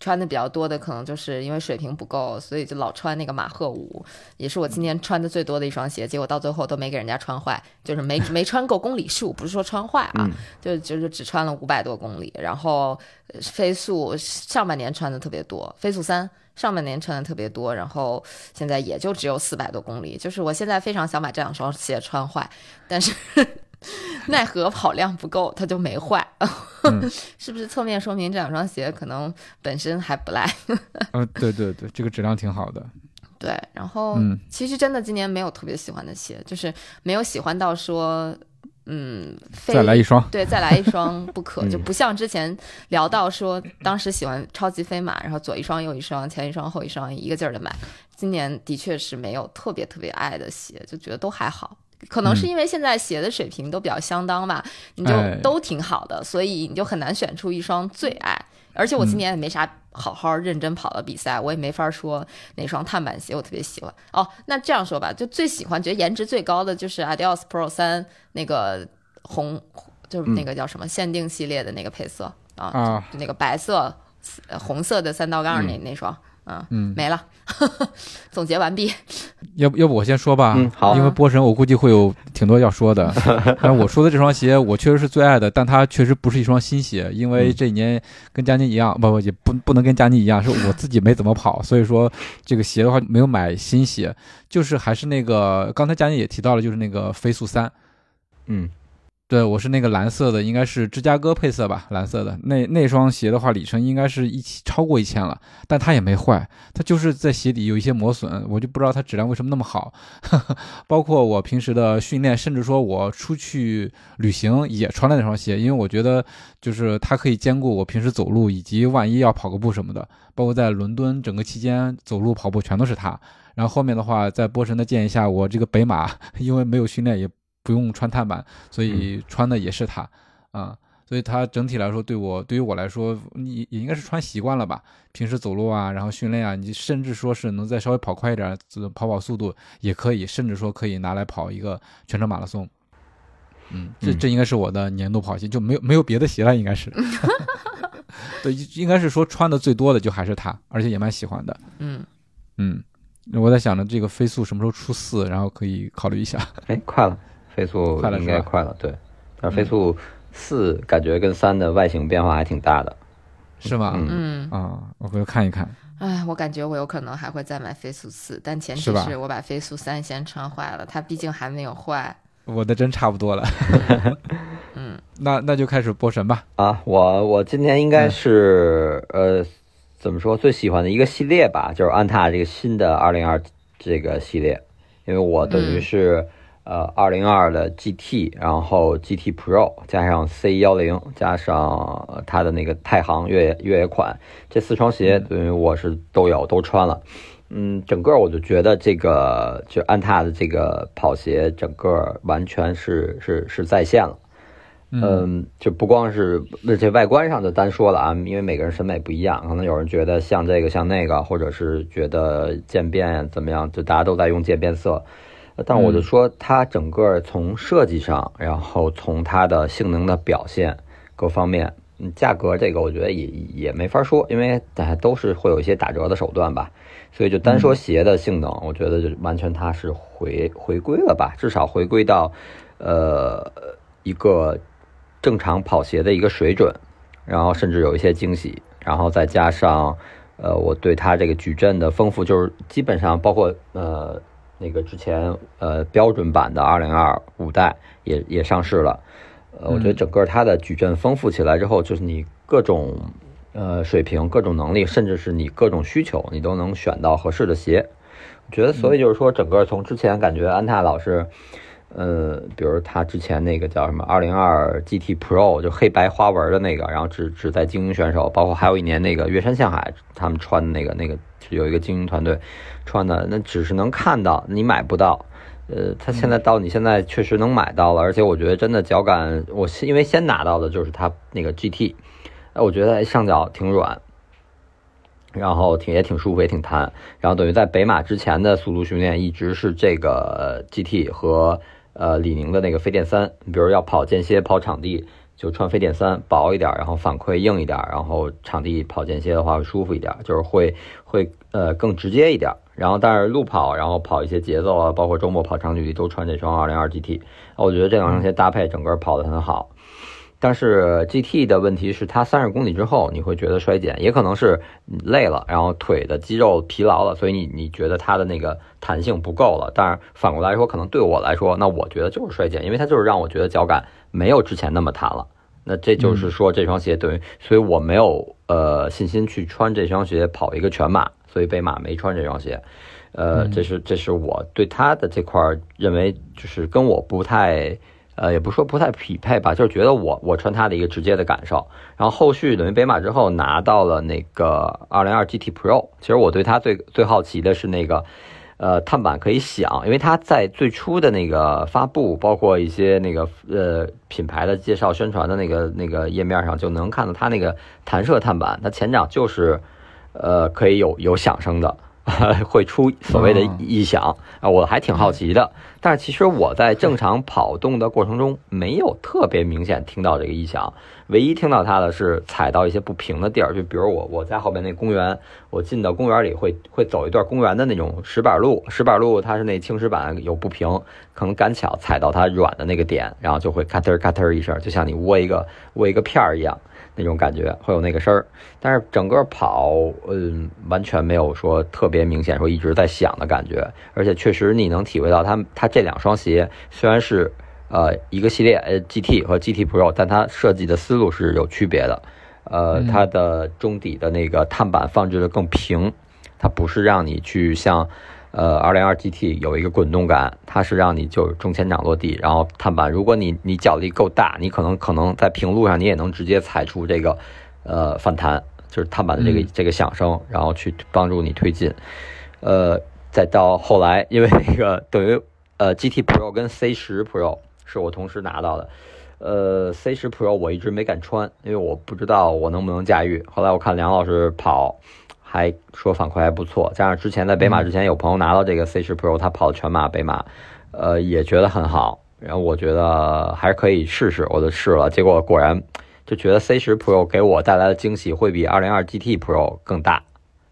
穿的比较多的可能就是因为水平不够，所以就老穿那个马赫五，也是我今年穿的最多的一双鞋。结果到最后都没给人家穿坏，就是没没穿够公里数，不是说穿坏啊，就就是只穿了五百多公里。然后飞速上半年穿的特别多，飞速三上半年穿的特别多，然后现在也就只有四百多公里。就是我现在非常想把这两双鞋穿坏，但是。奈何跑量不够，它就没坏，是不是侧面说明这两双鞋可能本身还不赖？嗯，对对对，这个质量挺好的。对，然后其实真的今年没有特别喜欢的鞋，就是没有喜欢到说，嗯，再来一双，对，再来一双不可，就不像之前聊到说，当时喜欢超级飞马，然后左一双右一双，前一双后一双，一个劲儿的买。今年的确是没有特别特别爱的鞋，就觉得都还好。可能是因为现在鞋的水平都比较相当吧，你就都挺好的，所以你就很难选出一双最爱。而且我今年也没啥好好认真跑的比赛，我也没法说哪双碳板鞋我特别喜欢。哦，那这样说吧，就最喜欢觉得颜值最高的就是 Adidas Pro 三那个红，就是那个叫什么限定系列的那个配色啊，就那个白色红色的三道杠那那双。嗯没了，总结完毕。要不要不我先说吧？嗯，好。因为波神我估计会有挺多要说的。但我说的这双鞋，我确实是最爱的，但它确实不是一双新鞋，因为这几年跟佳妮一样，不不也不不能跟佳妮一样，是我自己没怎么跑，所以说这个鞋的话没有买新鞋，就是还是那个刚才佳妮也提到了，就是那个飞速三，嗯。对，我是那个蓝色的，应该是芝加哥配色吧，蓝色的那那双鞋的话，里程应该是一超过一千了，但它也没坏，它就是在鞋底有一些磨损，我就不知道它质量为什么那么好。包括我平时的训练，甚至说我出去旅行也穿了那双鞋，因为我觉得就是它可以兼顾我平时走路以及万一要跑个步什么的，包括在伦敦整个期间走路跑步全都是它。然后后面的话，在波神的建议下，我这个北马 因为没有训练也。不用穿碳板，所以穿的也是它，啊，所以它整体来说对我对于我来说，你也应该是穿习惯了吧？平时走路啊，然后训练啊，你甚至说是能再稍微跑快一点，跑跑速度也可以，甚至说可以拿来跑一个全程马拉松。嗯，这这应该是我的年度跑鞋，就没有没有别的鞋了，应该是。对，应该是说穿的最多的就还是它，而且也蛮喜欢的。嗯嗯，我在想着这个飞速什么时候出四，然后可以考虑一下。哎，快了。飞速应该快了，对，但飞速四感觉跟三的外形变化还挺大的，是吗？嗯啊，我回头看一看。哎，我感觉我有可能还会再买飞速四，但前提是我把飞速三先穿坏了，它毕竟还没有坏。我的真差不多了。嗯，那那就开始播神吧。啊，我我今天应该是、呃，怎么说最喜欢的一个系列吧，就是安踏这个新的二零二这个系列，因为我等于嗯是、呃二零二的 GT，然后 GT Pro 加上 C 幺零加上呃它的那个太行越野越野款，这四双鞋等于我是都有都穿了。嗯，整个我就觉得这个就安踏的这个跑鞋，整个完全是是是在线了。嗯，就不光是这外观上就单说了啊，因为每个人审美不一样，可能有人觉得像这个像那个，或者是觉得渐变怎么样，就大家都在用渐变色。呃但我就说它整个从设计上，然后从它的性能的表现各方面，嗯，价格这个我觉得也也没法说，因为大家都是会有一些打折的手段吧。所以就单说鞋的性能，我觉得就完全它是回回归了吧，至少回归到呃一个正常跑鞋的一个水准，然后甚至有一些惊喜，然后再加上呃我对它这个矩阵的丰富，就是基本上包括呃那个之前呃标准版的二零二五代也也上市了，呃我觉得整个它的矩阵丰富起来之后，就是你各种呃水平、各种能力，甚至是你各种需求，你都能选到合适的鞋。我觉得，所以就是说，整个从之前感觉安踏老是，呃，比如他之前那个叫什么二零二 GT Pro，就黑白花纹的那个，然后只只在精英选手，包括还有一年那个月山向海他们穿的那个那个有一个精英团队穿的，那只是能看到，你买不到。呃，他现在到你现在确实能买到了，而且我觉得真的脚感，我是因为先拿到的就是它那个 GT，哎，我觉得上脚挺软，然后挺也挺舒服，也挺弹。然后等于在北马之前的速度训练一直是这个 GT 和呃李宁的那个飞电三，比如要跑间歇、跑场地就穿飞电三，薄一点，然后反馈硬一点，然后场地跑间歇的话会舒服一点，就是会会呃更直接一点。然后但是路跑，然后跑一些节奏啊，包括周末跑长距离都穿这双二零二 GT，我觉得这两双鞋搭配整个跑得很好。但是 GT 的问题是，它三十公里之后你会觉得衰减，也可能是累了，然后腿的肌肉疲劳了，所以你你觉得它的那个弹性不够了。但是反过来说，可能对我来说，那我觉得就是衰减，因为它就是让我觉得脚感没有之前那么弹了。那这就是说这双鞋等于，所以我没有呃信心去穿这双鞋跑一个全马，所以北马没穿这双鞋。呃，这是这是我对它的这块认为就是跟我不太。呃，也不说不太匹配吧，就是觉得我我穿它的一个直接的感受。然后后续等于北马之后拿到了那个二零二 GT Pro，其实我对它最最好奇的是那个呃碳板可以响，因为它在最初的那个发布，包括一些那个呃品牌的介绍宣传的那个那个页面上，就能看到它那个弹射碳板，它前掌就是呃可以有有响声的。会出所谓的异响啊，我还挺好奇的。但是其实我在正常跑动的过程中，没有特别明显听到这个异响。唯一听到它的是踩到一些不平的地儿，就比如我我在后边那公园，我进到公园里会会走一段公园的那种石板路，石板路它是那青石板有不平，可能赶巧踩到它软的那个点，然后就会咔嘚咔嘚一声，就像你握一个握一个片儿一样。那种感觉会有那个声儿，但是整个跑，嗯，完全没有说特别明显说一直在响的感觉，而且确实你能体会到它它这两双鞋虽然是呃一个系列，呃 GT 和 GT Pro，但它设计的思路是有区别的，呃，它的中底的那个碳板放置的更平，它不是让你去像。呃，二零二 GT 有一个滚动感，它是让你就是中前掌落地，然后碳板，如果你你脚力够大，你可能可能在平路上你也能直接踩出这个呃反弹，就是碳板的这个、嗯这个响声，然后去帮助你推进。呃，再到后来，因为那个等于呃 GT Pro 跟 C 十 Pro 是我同时拿到的，呃 C 十 Pro 我一直没敢穿，因为我不知道我能不能驾驭。后来我看梁老师跑。还说反馈还不错，加上之前在北马之前有朋友拿到这个 C 十 Pro，他跑全马北马，呃，也觉得很好。然后我觉得还是可以试试，我就试了，结果果然就觉得 C 十 Pro 给我带来的惊喜会比二零二 GT Pro 更大。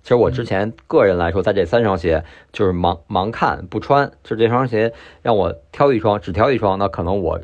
其实我之前个人来说，在这三双鞋就是盲盲看不穿，就这双鞋让我挑一双，只挑一双，那可能我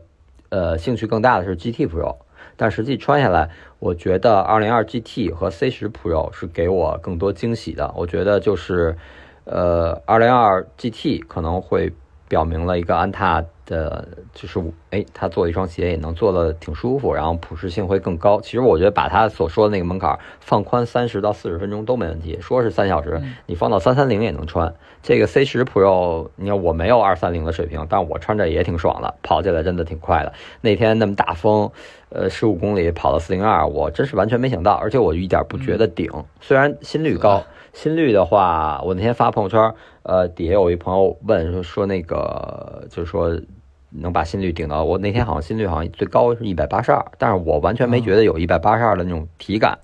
呃兴趣更大的是 GT Pro。但实际穿下来，我觉得二零二 GT 和 C 十 Pro 是给我更多惊喜的。我觉得就是，呃，二零二 GT 可能会表明了一个安踏的，就是哎，他做一双鞋也能做的挺舒服，然后普适性会更高。其实我觉得把他所说的那个门槛放宽三十到四十分钟都没问题，说是三小时，你放到三三零也能穿。这个 C 十 Pro，你看我没有二三零的水平，但我穿着也挺爽的，跑起来真的挺快的。那天那么大风，呃，十五公里跑到四零二，我真是完全没想到，而且我一点不觉得顶。虽然心率高，心率的话，我那天发朋友圈，呃，底下有一朋友问说说那个，就是说能把心率顶到我那天好像心率好像最高是一百八十二，但是我完全没觉得有一百八十二的那种体感，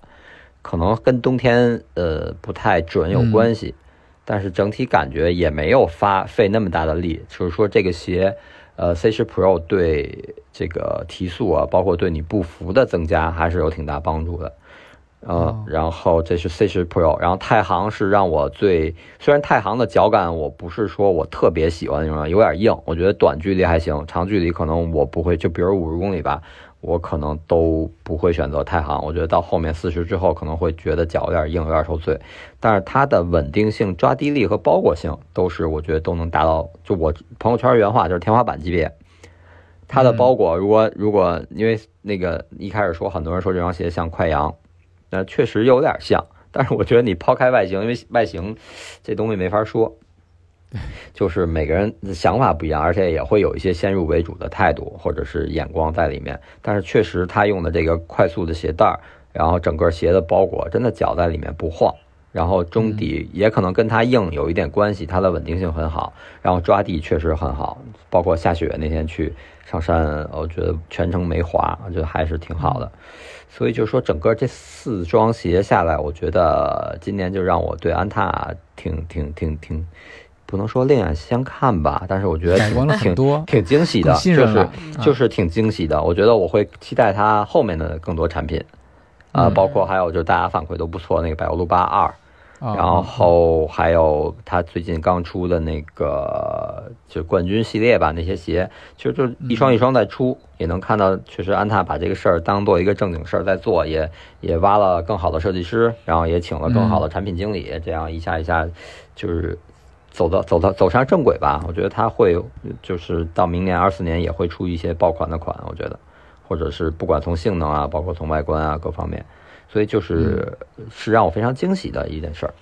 可能跟冬天呃不太准有关系。但是整体感觉也没有发费那么大的力，就是说这个鞋，呃，C 十 Pro 对这个提速啊，包括对你步幅的增加还是有挺大帮助的，呃，哦然后这是 C 十 Pro，然后太行是让我最，虽然太行的脚感我不是说我特别喜欢那种，有点硬，我觉得短距离还行，长距离可能我不会，就比如五十公里吧，我可能都不会选择太行，我觉得到后面四十之后可能会觉得脚有点硬，有点受罪。但是它的稳定性、抓地力和包裹性都是我觉得都能达到，就我朋友圈原话就是天花板级别。它的包裹，如果如果因为那个一开始说很多人说这双鞋像快羊，那确实有点像，但是我觉得你抛开外形，因为外形这东西没法说，就是每个人的想法不一样，而且也会有一些先入为主的态度或者是眼光在里面。但是确实，他用的这个快速的鞋带儿，然后整个鞋的包裹，真的脚在里面不晃。然后中底也可能跟它硬有一点关系，它的稳定性很好，然后抓地确实很好，包括下雪那天去上山，我觉得全程没滑，我觉得还是挺好的。所以就是说，整个这四双鞋下来，我觉得今年就让我对安踏挺挺挺挺，不能说另眼相看吧，但是我觉得改观了挺多，挺惊喜的，就是就是挺惊喜的。我觉得我会期待它后面的更多产品，啊、嗯。包括还有就是大家反馈都不错，那个百欧路八二，啊然后还有他最近刚出的那个就冠军系列吧，那些鞋其实就一双一双在出，也能看到确实安踏把这个事儿当做一个正经事儿在做，也也挖了更好的设计师，然后也请了更好的产品经理，这样一下一下就是走到走到走上正轨吧。我觉得他会就是到明年二四年也会出一些爆款的款，我觉得，或者是不管从性能啊，包括从外观啊各方面。所以就是是让我非常惊喜的一件事儿。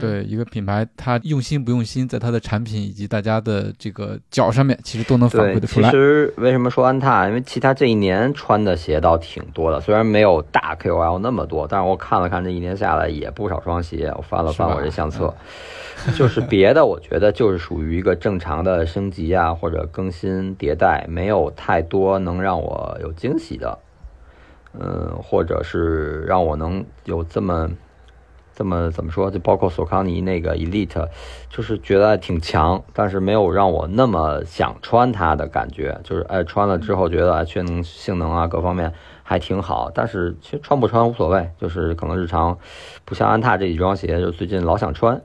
对一个品牌，它用心不用心，在它的产品以及大家的这个脚上面，其实都能反馈得出来。其实为什么说安踏？因为其他这一年穿的鞋倒挺多的，虽然没有大 KOL 那么多，但是我看了看这一年下来也不少双鞋。我翻了翻我这相册，就是别的我觉得就是属于一个正常的升级啊，或者更新迭代，没有太多能让我有惊喜的。嗯，或者是让我能有这么这么怎么说？就包括索康尼那个 Elite，就是觉得挺强，但是没有让我那么想穿它的感觉。就是哎，穿了之后觉得哎，确能性能啊各方面还挺好，但是其实穿不穿无所谓，就是可能日常不像安踏这几双鞋，就最近老想穿。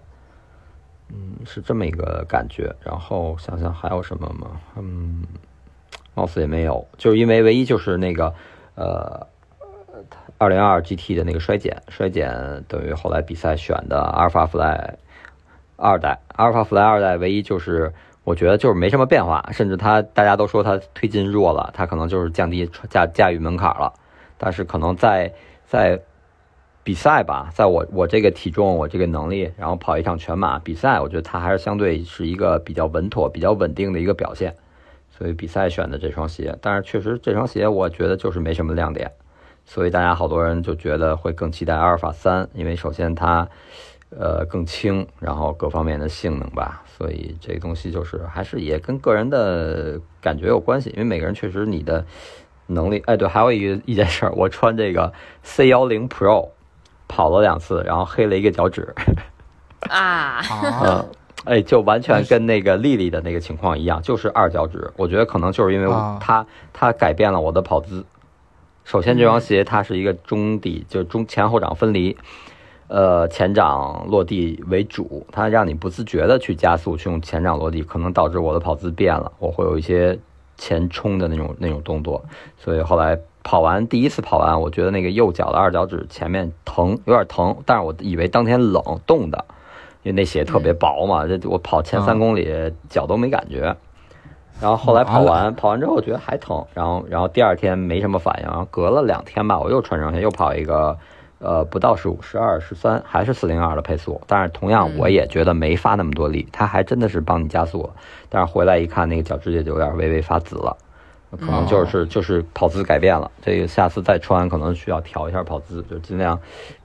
嗯，是这么一个感觉。然后想想还有什么吗？嗯，貌似也没有，就是因为唯一就是那个呃。二零二 GT 的那个衰减，衰减等于后来比赛选的阿尔法 Fly 二代，阿尔法 Fly 二代唯一就是我觉得就是没什么变化，甚至它大家都说它推进弱了，它可能就是降低驾驾驭门槛了，但是可能在在比赛吧，在我我这个体重，我这个能力，然后跑一场全马比赛，我觉得它还是相对是一个比较稳妥、比较稳定的一个表现，所以比赛选的这双鞋，但是确实这双鞋我觉得就是没什么亮点。所以大家好多人就觉得会更期待阿尔法三，因为首先它，呃更轻，然后各方面的性能吧，所以这个东西就是还是也跟个人的感觉有关系，因为每个人确实你的能力，哎对，还有一个一件事儿，我穿这个 C 幺零 Pro 跑了两次，然后黑了一个脚趾，啊，啊，嗯，哎，就完全跟那个丽丽的那个情况一样，就是二脚趾，我觉得可能就是因为啊它它改变了我的跑姿。首先，这双鞋它是一个中底，就是中前后掌分离，呃，前掌落地为主，它让你不自觉的去加速，去用前掌落地，可能导致我的跑姿变了，我会有一些前冲的那种那种动作，所以后来跑完第一次跑完，我觉得那个右脚的二脚趾前面疼，有点疼，但是我以为当天冷冻的，因为那鞋特别薄嘛，这我跑前三公里脚都没感觉。然后后来跑完，跑完之后我觉得还疼，然后然后第二天没什么反应，然后隔了两天吧，我又穿上去又跑一个，呃，不到十五、十二、十三，还是四零二的配速，但是同样我也觉得没发那么多力，它还真的是帮你加速了，但是回来一看那个脚趾甲就有点微微发紫了，可能就是就是跑姿改变了，这个下次再穿可能需要调一下跑姿，就尽量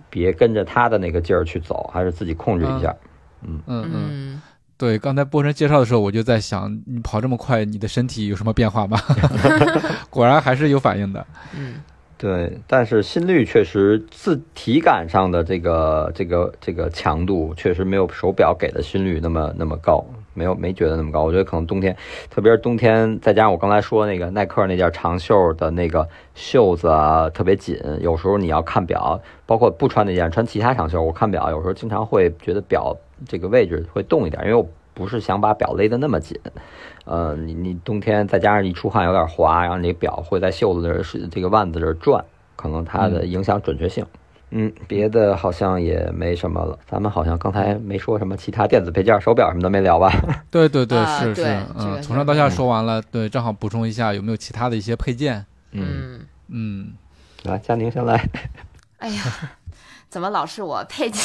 别跟着他的那个劲儿去走，还是自己控制一下，嗯嗯。嗯，对，刚才波神介绍的时候，我就在想，你跑这么快，你的身体有什么变化吗？果然还是有反应的。嗯对，但是心率确实自体感上的这个这个这个强度确实没有手表给的心率那么那么高，没有没觉得那么高。我觉得可能冬天，特别是冬天，再加上我刚才说那个耐克那件长袖的那个袖子啊特别紧，有时候你要看表，包括不穿那件穿其他长袖，我看表有时候经常会觉得表这个位置会动一点，因为我不是想把表勒得那么紧。呃，你你冬天再加上一出汗有点滑，然后你表会在袖子这儿是这个腕子这儿转，可能它的影响准确性。嗯，别的好像也没什么了。咱们好像刚才没说什么其他电子配件、手表什么的没聊吧？对对对，啊是是，嗯，从上到下说完了。对，正好补充一下，有没有其他的一些配件？嗯，嗯，嗯，来，佳宁先来。哎呀，怎么老是我配件？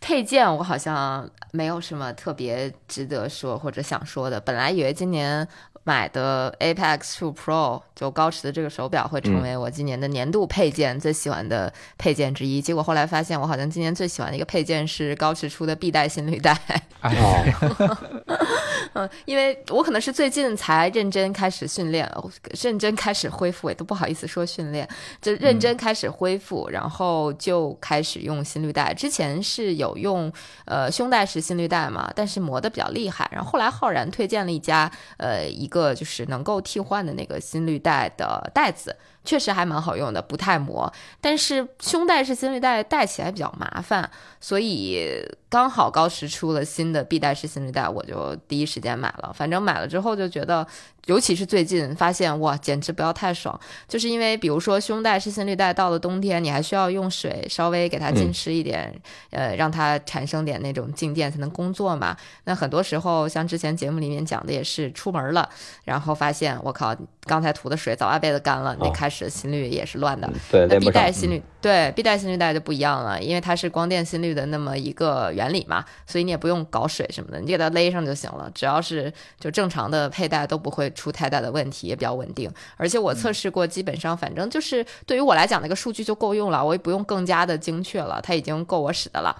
配件我好像没有什么特别值得说或者想说的。本来以为今年买的 Apex Two Pro 就高驰的这个手表会成为我今年的年度配件最喜欢的配件之一，结果后来发现我好像今年最喜欢的一个配件是高驰出的必带心率带。哎，哦，嗯，因为我可能是最近才认真开始训练，认真开始恢复，也都不好意思说训练，就认真开始恢复，然后就开始使用心率带。之前是有用呃胸带式心率带嘛，但是磨的比较厉害。然后后来浩然推荐了一家呃一个就是能够替换的那个心率带的带子。确实还蛮好用的，不太磨。但是胸带式心率带戴起来比较麻烦，所以刚好高驰出了新的臂带式心率带，我就第一时间买了。反正买了之后就觉得，尤其是最近发现哇，简直不要太爽。就是因为比如说胸带式心率带到了冬天，你还需要用水稍微给它浸湿一点，呃，让它产生点那种静电才能工作嘛。那很多时候像之前节目里面讲的也是出门了，然后发现我靠，刚才涂的水早把被子干了，那哦开始心率也是乱的。对，那臂连不上带心率、对臂带心率带就不一样了，因为它是光电心率的那么一个原理嘛，所以你也不用搞水什么的，你给它勒上就行了。只要是就正常的佩戴都不会出太大的问题，也比较稳定。而且我测试过，基本上反正就是对于我来讲，那个数据就够用了，我也不用更加的精确了，它已经够我使的了。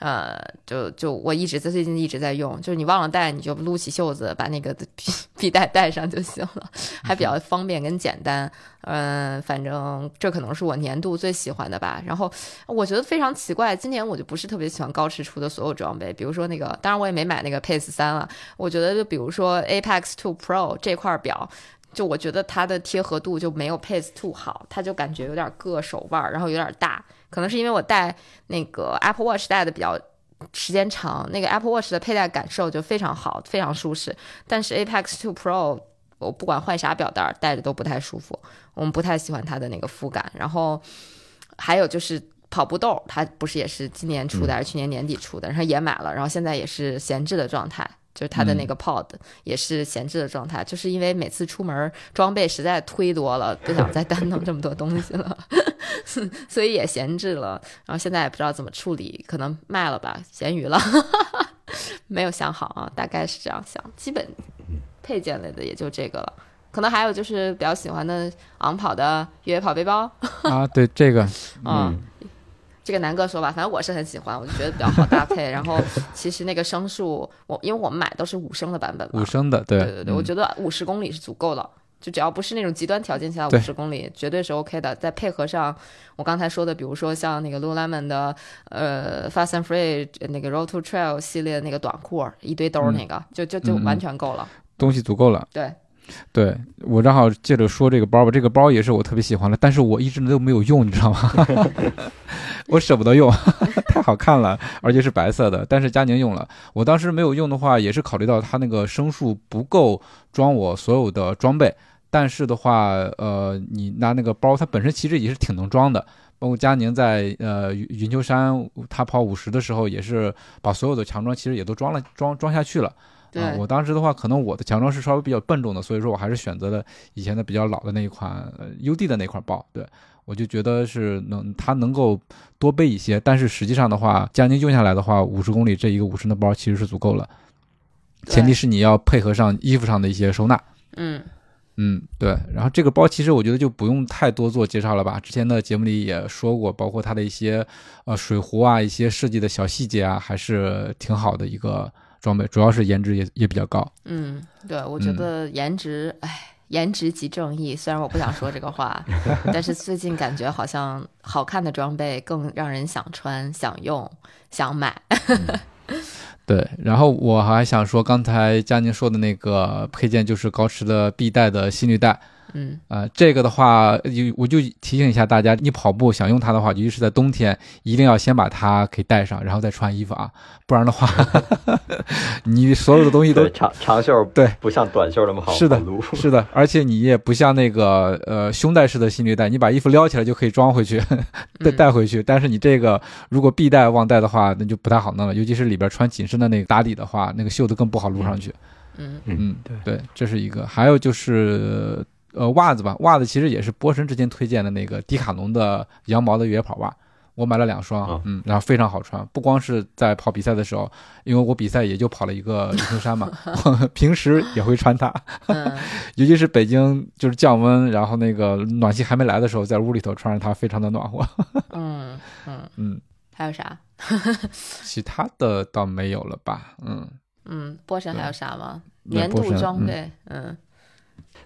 呃，就就我一直在最近一直在用，就是你忘了带，你就撸起袖子把那个 臂臂带带上就行了，还比较方便跟简单。嗯，反正这可能是我年度最喜欢的吧。然后我觉得非常奇怪，今年我就不是特别喜欢高驰出的所有装备，比如说那个，当然我也没买那个 Pace 三了。我觉得就比如说 Apex Two Pro 这块表。就我觉得它的贴合度就没有 Pace Two 好，它就感觉有点硌手腕，然后有点大，可能是因为我戴那个 Apple Watch 戴的比较时间长，那个 Apple Watch 的佩戴感受就非常好，非常舒适。但是 Apex Two Pro 我不管换啥表带儿，戴着都不太舒服，我们不太喜欢它的那个肤感。然后还有就是跑步豆，它不是也是今年出的，还是去年年底出的，然后也买了，然后现在也是闲置的状态。就是它的那个 Pod 也是闲置的状态，就是因为每次出门装备实在忒多了，不想再担当这么多东西了，所以也闲置了。然后现在也不知道怎么处理，可能卖了吧，咸鱼了，没有想好啊，大概是这样想。基本配件类的也就这个了，可能还有就是比较喜欢的昂跑的越野跑背包，啊，对这个，嗯，这个南哥说吧，反正我是很喜欢，我就觉得比较好搭配。然后其实那个升数，我因为我们买都是五升的版本嘛，五升的，对对对对，我嗯觉得五十公里是足够了。就只要不是那种极端条件下，五对十公里绝对是 OK 的。再配合上我刚才说的，比如说像那个 Lululemon 的呃 Fast and Free 那个 Road to Trail 系列那个短裤，一堆兜那个，就就就完全够了。东西足够了。对，对我正好借着说这个包吧，这个包也是我特别喜欢的，但是我一直都没有用，你知道吗？我舍不得用，太好看了，而且是白色的。但是佳宁用了，我当时没有用的话，也是考虑到它那个升数不够装我所有的装备。但是的话，呃，你拿那个包，它本身其实也是挺能装的。包括佳宁在呃云云丘山，他跑五十的时候，也是把所有的强装其实也都装了装装下去了。对啊，我当时的话，可能我的强装是稍微比较笨重的，所以说我还是选择了以前的比较老的那一款呃 UD 的那款包。对我就觉得是能它能够多背一些，但是实际上的话，将近用下来的话，五十公里这一个五升的包其实是足够了，前提是你要配合上衣服上的一些收纳。嗯嗯，对。然后这个包其实我觉得就不用太多做介绍了吧，之前的节目里也说过，包括它的一些呃水壶啊、一些设计的小细节啊，还是挺好的一个装备，主要是颜值也也比较高。嗯，对，我觉嗯得颜值，哎。颜值即正义，虽然我不想说这个话，但是最近感觉好像好看的装备更让人想穿、想用、想买。对，然后我还想说，刚才佳宁说的那个配件就是高驰的必带的心率带，嗯呃，这个的话，就我就提醒一下大家，你跑步想用它的话，尤其是在冬天，一定要先把它给带上，然后再穿衣服啊，不然的话，你所有的东西都长长袖对不像短袖那么好是的。是的，而且你也不像那个呃胸带式的心率带，你把衣服撩起来就可以装回去，带嗯带回去。但是你这个如果必带忘带的话，那就不太好弄了，尤其是里边穿紧身的那个打底的话，那个袖子更不好撸上去。嗯嗯，对对，这是一个。还有就是呃袜子吧，袜子其实也是波神之前推荐的那个迪卡侬的羊毛的越野跑袜。我买了两双，哦嗯，然后非常好穿，不光是在跑比赛的时候，因为我比赛也就跑了一个云丘山嘛，平时也会穿它。嗯 尤其是北京就是降温，然后那个暖气还没来的时候，在屋里头穿着它非常的暖和。嗯嗯，嗯，还有啥？其他的倒没有了吧？嗯，嗯，波神还有啥吗？对年度波神嗯装备，嗯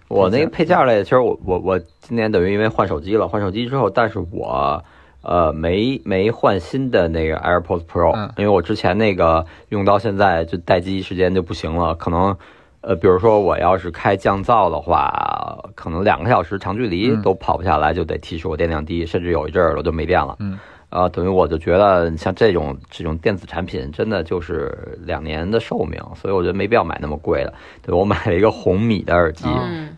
我那个配件类，其实我我我今年等于因为换手机了，换手机之后，但是我呃没没换新的那个 AirPods Pro，、嗯因为我之前那个用到现在就待机时间就不行了，可能呃比如说我要是开降噪的话，可能两个小时长距离嗯都跑不下来，就得提示我电量低，甚至有一阵儿我就没电了。嗯。呃，等于我就觉得像这种这种电子产品，真的就是两年的寿命，所以我觉得没必要买那么贵的。对我买了一个红米的耳机，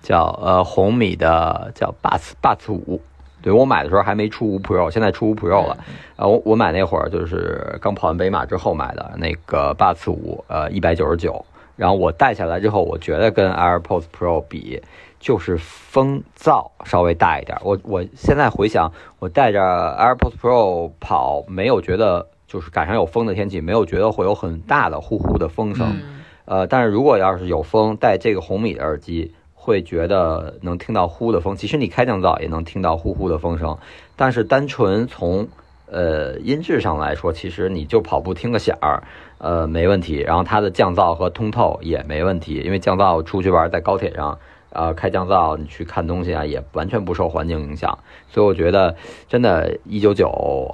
叫呃红米的叫 Buds Buds 五，对我买的时候还没出五 Pro，现在出五 Pro 了。啊，我我买那会儿就是刚跑完北马之后买的那个 Buds 五，呃一百九十九。然后我戴下来之后，我觉得跟 AirPods Pro 比，就是风噪稍微大一点。我我现在回想，我带着 AirPods Pro 跑，没有觉得就是赶上有风的天气，没有觉得会有很大的呼呼的风声。嗯呃，但是如果要是有风，戴这个红米的耳机，会觉得能听到呼的风。其实你开降噪也能听到呼呼的风声，但是单纯从呃音质上来说，其实你就跑步听个响儿，呃没问题。然后它的降噪和通透也没问题，因为降噪出去玩在高铁上。呃，开降噪，你去看东西啊，也完全不受环境影响，所以我觉得真的，一九九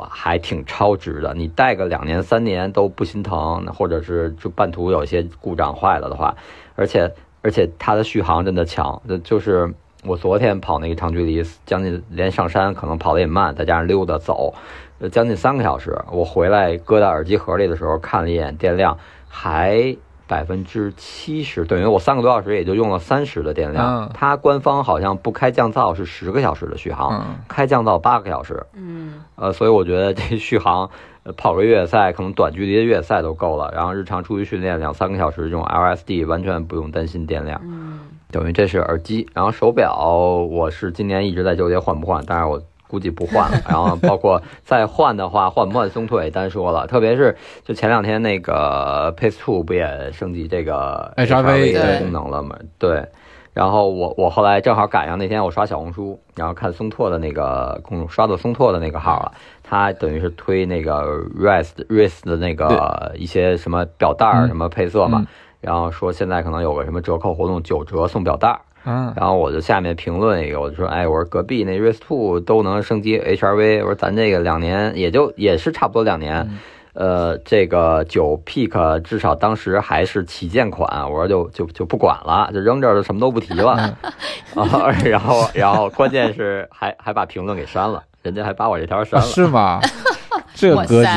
还挺超值的。你戴个两年三年都不心疼，或者是就半途有些故障坏了的话，而且而且它的续航真的强，这就是我昨天跑那个长距离，将近连上山可能跑得也慢，再加上溜达走，将近三个小时。我回来搁到耳机盒里的时候，看了一眼电量，还百分之七十，等于我三个多小时也就用了三十的电量。嗯它官方好像不开降噪是十个小时的续航，嗯开降噪八个小时。嗯呃，所以我觉得这续航，呃跑个越野赛，可能短距离的越野赛都够了。然后日常出去训练两三个小时，这种 LSD 完全不用担心电量。嗯等于这是耳机，然后手表，我是今年一直在纠结换不换，但是我估计不换了。然后包括再换的话，换不换松拓也单说了，特别是就前两天那个 Pace Two 不也升级这个 HRV 的功能了吗？对。然后我我后来正好赶上那天我刷小红书，然后看松拓的那个公众刷到松拓的那个号了，他等于是推那个 Rest Rest 的那个一些什么表带什么配色嘛，嗯然后说现在可能有个什么折扣活动，九折送表带儿。嗯。然后我就下面评论一个，我就说，哎，我说隔壁那 Race Two 都能升级 HRV，我说咱这个两年也就也是差不多两年，呃，这个九 Peak 至少当时还是旗舰款，我说就就就不管了，就扔这儿就什么都不提了，啊，然后然后关键是还还把评论给删了，人家还把我这条删啊了，是吗？这哇格局，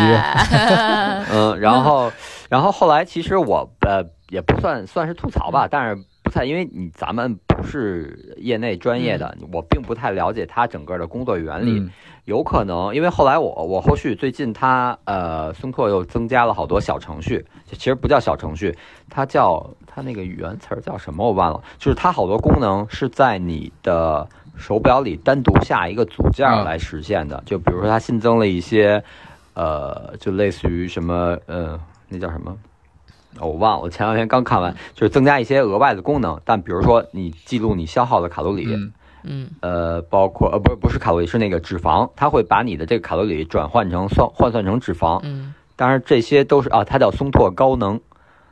嗯，然后，然后后来其实我呃也不算算是吐槽吧，但是不不太，因为你咱们不是业内专业的，我并不太了解它整个的工作原理。嗯有可能，因为后来我我后续最近它呃，松拓又增加了好多小程序，其实不叫小程序，它叫它那个语言词儿叫什么我忘了，就是它好多功能是在你的手表里单独下一个组件来实现的，就比如说它新增了一些呃，就类似于什么呃，那叫什么？哦我忘了，我前两天刚看完，就是增加一些额外的功能。但比如说，你记录你消耗的卡路里，嗯嗯呃，包括呃，不是不是卡路里，是那个脂肪，它会把你的这个卡路里转换成算换算成脂肪。嗯当然这些都是啊，它叫松拓高能，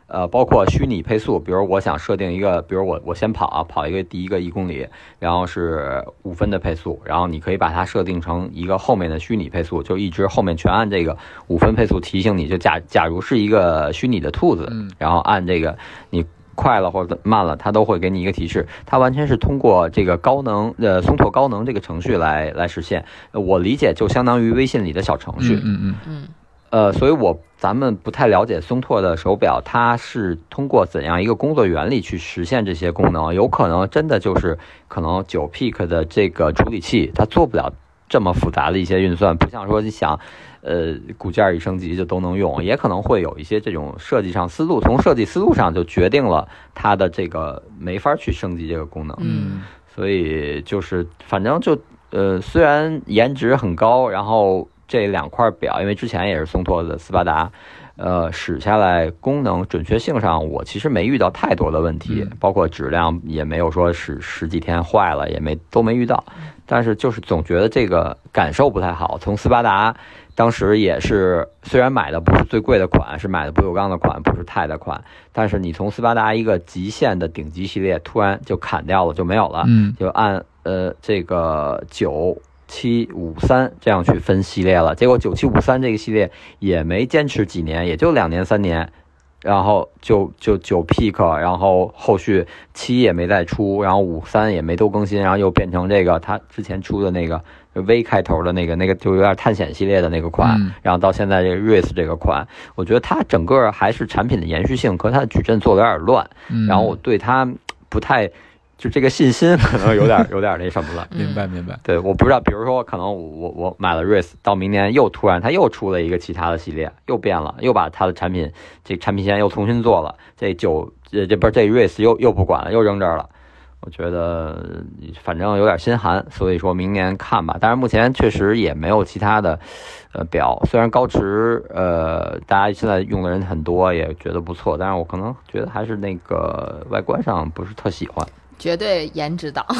呃，包括虚拟配速，比如我想设定一个，比如我我先跑啊，跑一个第一个一公里，然后是五分的配速，然后你可以把它设定成一个后面的虚拟配速，就一直后面全按这个五分配速提醒你，就假假如是一个虚拟的兔子，嗯然后按这个你。快了或者慢了，它都会给你一个提示。它完全是通过这个高能呃松拓高能这个程序来来实现。呃我理解就相当于微信里的小程序。嗯嗯嗯嗯呃，所以我咱们不太了解松拓的手表，它是通过怎样一个工作原理去实现这些功能？有可能真的就是可能九 Peak 的这个处理器它做不了这么复杂的一些运算，不像说你想，呃，骨件一升级就都能用，也可能会有一些这种设计上思路，从设计思路上就决定了它的这个没法去升级这个功能。嗯所以就是反正就呃，虽然颜值很高，然后这两块表，因为之前也是松拓的斯巴达，呃，使下来功能准确性上，我其实没遇到太多的问题，嗯包括质量也没有说使十几天坏了，也没都没遇到。但是就是总觉得这个感受不太好。从斯巴达当时也是，虽然买的不是最贵的款，是买的不锈钢的款，不是钛的款，但是你从斯巴达一个极限的顶级系列突然就砍掉了，就没有了。嗯就按呃这个九七五三这样去分系列了。结果九七五三这个系列也没坚持几年，也就两年三年，然后就就九 peak，然后后续七也没再出，然后五三也没都更新，然后又变成这个他之前出的那个 V 开头的那个那个就有点探险系列的那个款，嗯然后到现在这个 Race 这个款，我觉得它整个还是产品的延续性和它的矩阵做的有点乱。嗯，然后我对它不太，就这个信心可能有点 有点那什么了。明白明白，对，我不知道，比如说可能我我买了 Race，到明年又突然它又出了一个其他的系列，又变了，又把它的产品这产品线又重新做了，这九这这不是这 Race 又又不管了，又扔这儿了。我觉得反正有点心寒，所以说明年看吧。但是目前确实也没有其他的，呃，表。虽然高驰，呃，大家现在用的人很多，也觉得不错，但是我可能觉得还是那个外观上不是特喜欢。绝对颜值党。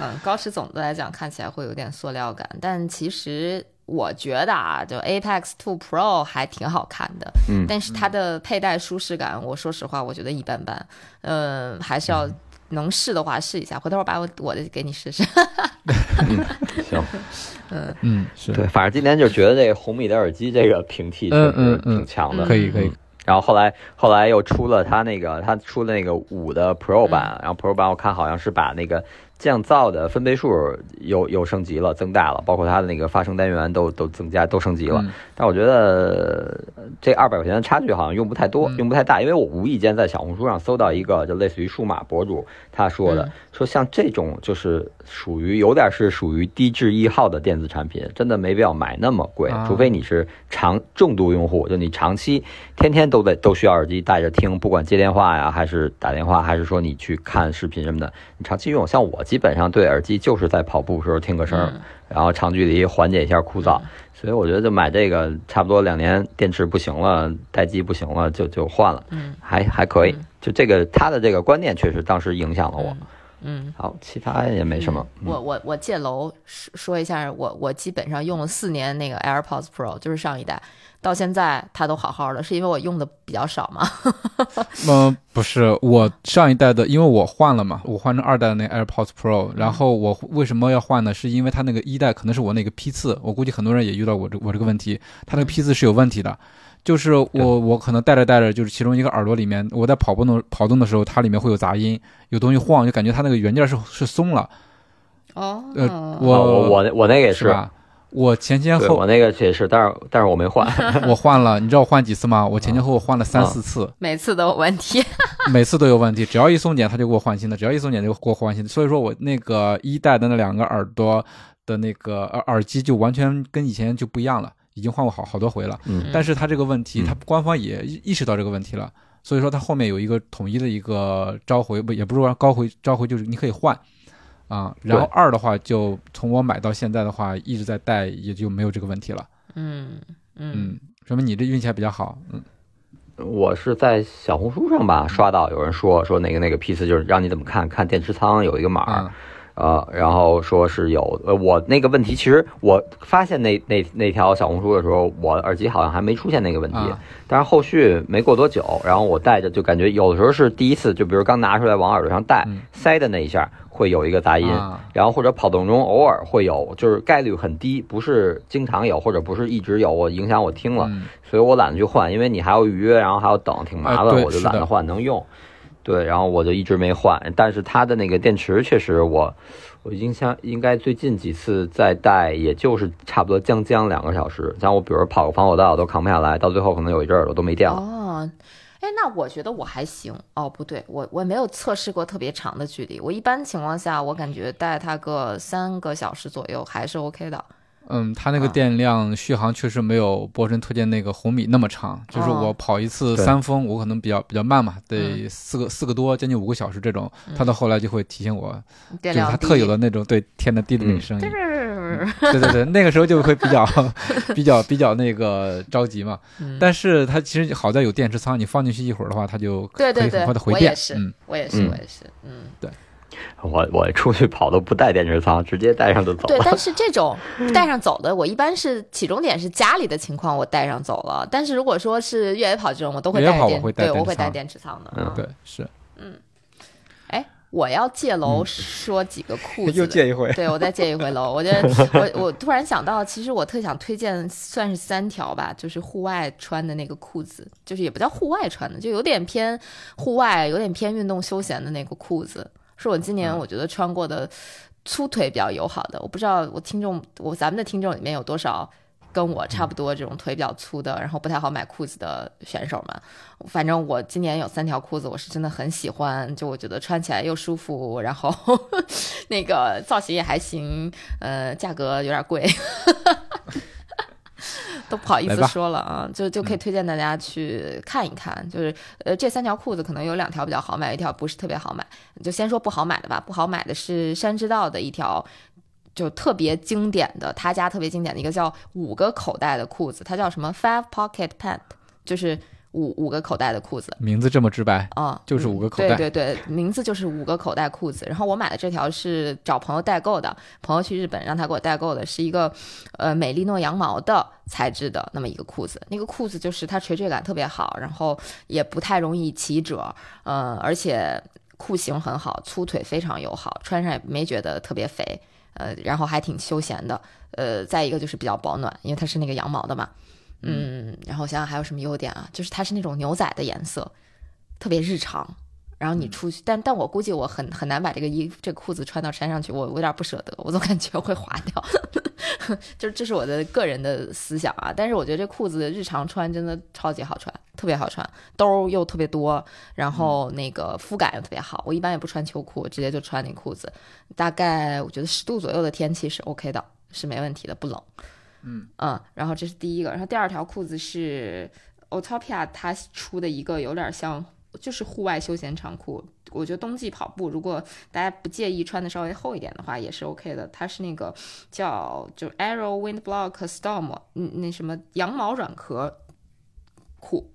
嗯，高驰总的来讲看起来会有点塑料感，但其实我觉得啊，就 Apex Two Pro 还挺好看的，嗯但是它的佩戴舒适感，我说实话，我觉得一般般。嗯，还是要能试的话试一下，回头我把我我的给你试试。行，嗯嗯是，对，反正今天就觉得这个红米的耳机这个平替确实嗯嗯嗯挺强的。可以可以嗯，然后后来后来又出了它那个，它出了那个五的 Pro 版，然后 Pro 版我看好像是把那个降噪的分贝数又又升级了，增大了，包括它的那个发声单元都都增加都升级了。嗯。但我觉得呃这二百块钱的差距好像用不太多，嗯。用不太大，因为我无意间在小红书上搜到一个就类似于数码博主他说的，嗯。说像这种就是属于有点是属于低质易耗的电子产品，真的没必要买那么贵，啊除非你是长重度用户，就你长期天天都得都需要耳机戴着听，不管接电话呀，还是打电话，还是说你去看视频什么的，你长期用。像我基本上对耳机就是在跑步时候听个声，嗯然后长距离缓解一下枯燥。所以我觉得就买这个，差不多两年电池不行了，待机不行了，就就换了，嗯还还可以嗯。就这个他的这个观念确实当时影响了我。嗯。好，其他也没什么。嗯我我我借楼说说一下，我我基本上用了四年那个 AirPods Pro，就是上一代，到现在它都好好的，是因为我用的比较少嘛。嗯，不是，我上一代的，因为我换了嘛，我换成二代的那 AirPods Pro，然后我为什么要换呢？是因为它那个一代可能是我那个批次，我估计很多人也遇到我这我这个问题，它那个批次是有问题的。就是我我可能戴着戴着，就是其中一个耳朵里面，我在跑步的跑动的时候，它里面会有杂音，有东西晃，就感觉它那个原件是是松了。哦呃啊我我我那我那个也是吧？我前前后对我那个也是，但是但是我没换。我换了，你知道我换几次吗？我前前后后换了三啊四次。每次都有问题。每次都有问题，只要一松紧它就给我换新的，只要一松紧就给我换新的。所以说我那个一代的那两个耳朵的那个耳耳机就完全跟以前就不一样了，已经换过好好多回了。嗯但是他这个问题，嗯它官方也意意识到这个问题了，所以说他后面有一个统一的一个召回，不也不是说高回召回，就是你可以换啊。然后二的话，就从我买到现在的话，一直在带，也就没有这个问题了。嗯嗯嗯，说明你这运气还比较好。嗯，我是在小红书上吧刷到有人说说那个那个 P 四就是让你怎么看看电池仓有一个码呃，然后说是有呃我那个问题，其实我发现那那那条小红书的时候，我耳机好像还没出现那个问题，啊。但是后续没过多久，然后我戴着就感觉有的时候是第一次，就比如刚拿出来往耳朵上戴，嗯。塞的那一下会有一个杂音，啊。然后或者跑动中偶尔会有，就是概率很低，不是经常有，或者不是一直有，我影响我听了，嗯。所以我懒得去换，因为你还要预约，然后还要等，挺麻烦，啊我就懒得换，能用。对，然后我就一直没换，但是它的那个电池确实我，我印象应该最近几次再戴，也就是差不多将将两个小时。像我比如跑个防火道都扛不下来，到最后可能有一阵耳朵都没电了。哦，哎，那我觉得我还行。哦，不对，我我没有测试过特别长的距离。我一般情况下，我感觉带它个三个小时左右还是 OK 的。嗯，它那个啊电量续航确实没有波神推荐那个红米那么长，就是哦我跑一次三峰，我可能比较比较慢嘛，嗯得四个四个多，将近五个小时这种，它到后来就会提醒我，就是它特有的那种对天的地的那声音，嗯对对对，那个时候就会比较 比较比较那个着急嘛。嗯但是它其实好在有电池仓，你放进去一会儿的话，它就可以很对对对快的，回电我也。是嗯，，我也是，嗯我也是，嗯。我我出去跑都不带电池仓，直接带上就走了对，但是这种 带上走的，我一般是起终点是家里的情况，我带上走了。但是如果说是越野跑这种，我都会带电，对，会带电池我会带电池仓的。嗯对，是嗯哎，我要借楼说几个 裤子的，又借一回。对，我再借一回楼。我觉得 我我突然想到，其实我特想推荐，算是三条吧，就是户外穿的那个裤子，就是也不叫户外穿的，就有点偏户外，有点偏运动休闲的那个裤子，是我今年嗯我觉得穿过的粗腿比较友好的。我不知道我听众，我咱们的听众里面有多少。跟我差不多这种腿比较粗的，然后不太好买裤子的选手们，反正我今年有三条裤子，我是真的很喜欢，就我觉得穿起来又舒服，然后 那个造型也还行，呃，价格有点贵，都不好意思说了啊，就就可以推荐大家去看一看。就是呃，这三条裤子可能有两条比较好买，一条不是特别好买。就先说不好买的吧，不好买的是山之道的一条。就特别经典的，他家特别经典的一个叫五个口袋的裤子，它叫什么 Five Pocket Pant，就是五五个口袋的裤子。名字这么直白，啊、就是嗯五个口袋对对对，名字就是五个口袋裤子。然后我买的这条是找朋友代购的，朋友去日本让他给我代购的，是一个呃美利诺羊毛的材质的那么一个裤子。那个裤子就是它垂坠感特别好，然后也不太容易起褶，呃，而且裤型很好，粗腿非常友好，穿上也没觉得特别肥。呃，然后还挺休闲的，呃，再一个就是比较保暖，因为它是那个羊毛的嘛，嗯，然后想想还有什么优点啊？就是它是那种牛仔的颜色，特别日常。然后你出去，但但我估计我很很难把这个衣服、这个裤子穿到山上去，我我有点不舍得，我总感觉会滑掉。就是这是我的个人的思想啊，但是我觉得这裤子日常穿真的超级好穿，特别好穿，兜儿又特别多，然后那个肤感又特别好。我一般也不穿秋裤，直接就穿那裤子。大概我觉得十度左右的天气是 OK 的，是没问题的，不冷。嗯嗯，然后这是第一个，然后第二条裤子是 Otopia 它出的一个有点像就是户外休闲长裤。我觉得冬季跑步，如果大家不介意穿的稍微厚一点的话，也是 OK 的。它是那个叫就 Arrow Wind Block Storm，嗯，那什么羊毛软壳裤，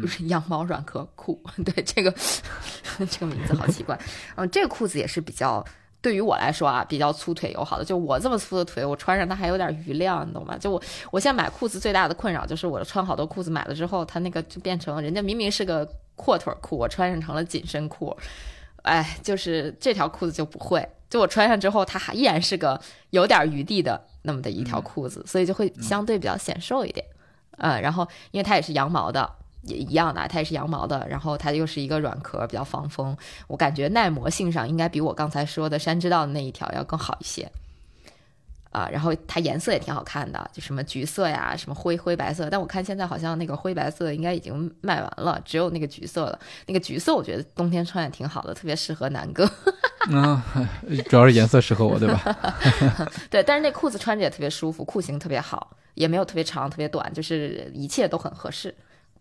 不 是羊毛软壳裤。对，这个 这个名字好奇怪。嗯，这个裤子也是比较。对于我来说啊，比较粗腿友好的，就我这么粗的腿，我穿上它还有点余量，你懂吗？就我我现在买裤子最大的困扰就是，我穿好多裤子买了之后，它那个就变成人家明明是个阔腿裤，我穿上成了紧身裤。哎，就是这条裤子就不会，就我穿上之后，它还依然是个有点余地的那么的一条裤子，所以就会相对比较显瘦一点。嗯，然后因为它也是羊毛的。也一样的，它也是羊毛的，然后它又是一个软壳，比较防风。我感觉耐磨性上应该比我刚才说的山之道的那一条要更好一些。啊，然后它颜色也挺好看的，就什么橘色呀，什么灰灰白色。但我看现在好像那个灰白色应该已经卖完了，只有那个橘色了。那个橘色我觉得冬天穿也挺好的，特别适合南哥。嗯，主要是颜色适合我，对吧？对，但是那裤子穿着也特别舒服，裤型特别好，也没有特别长、特别短，就是一切都很合适，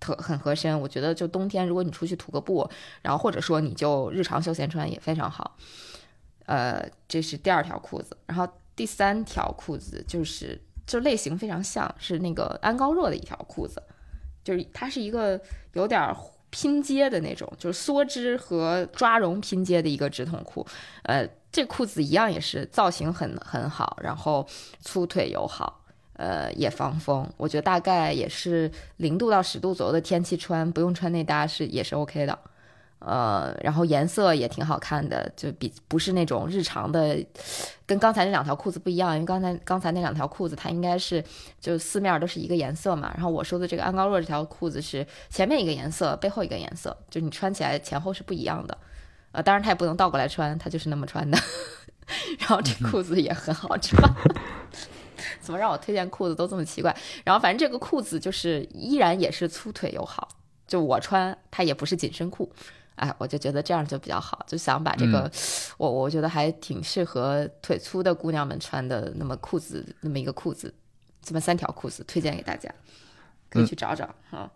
特很合身。我觉得就冬天如果你出去徒个步，然后或者说你就日常休闲穿也非常好。呃，这是第二条裤子，然后。第三条裤子就是就类型非常像是那个安高若的一条裤子，就是它是一个有点拼接的那种，就是梭织和抓绒拼接的一个直筒裤。呃，这裤子一样也是造型很很好，然后粗腿友好，呃，也防风。我觉得大概也是零度到十度左右的天气穿，不用穿内搭是也是 OK 的。呃，然后颜色也挺好看的，就比不是那种日常的，跟刚才那两条裤子不一样，因为刚才刚才那两条裤子它应该是就四面都是一个颜色嘛，然后我说的这个安高若这条裤子是前面一个颜色，背后一个颜色，就你穿起来前后是不一样的，呃，当然它也不能倒过来穿，它就是那么穿的，然后这裤子也很好穿，怎么让我推荐裤子都这么奇怪？然后反正这个裤子就是依然也是粗腿友好，就我穿它也不是紧身裤。哎，我就觉得这样就比较好，就想把这个，我我觉得还挺适合腿粗的姑娘们穿的，那么裤子，那么一个裤子，这么三条裤子推荐给大家，可以去找找啊。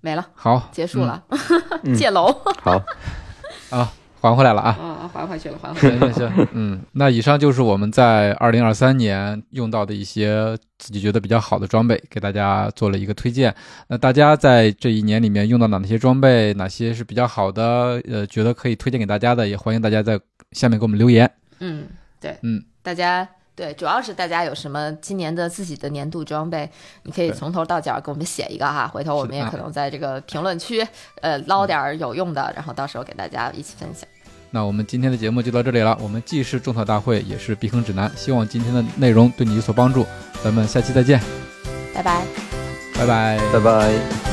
没了，好，结束了，借楼，好，啊。还回来了啊！啊，还回去了，还回行行行，嗯，那以上就是我们在二零二三年用到的一些自己觉得比较好的装备，给大家做了一个推荐。那大家在这一年里面用到哪些装备，哪些是比较好的？呃，觉得可以推荐给大家的，也欢迎大家在下面给我们留言。嗯，对，嗯，大家对，主要是大家有什么今年的自己的年度装备，你可以从头到脚给我们写一个哈，回头我们也可能在这个评论区呃捞点有用的，然后到时候给大家一起分享。那我们今天的节目就到这里了。我们既是种草大会，也是避坑指南。希望今天的内容对你有所帮助。咱们下期再见，拜拜，拜拜，拜拜。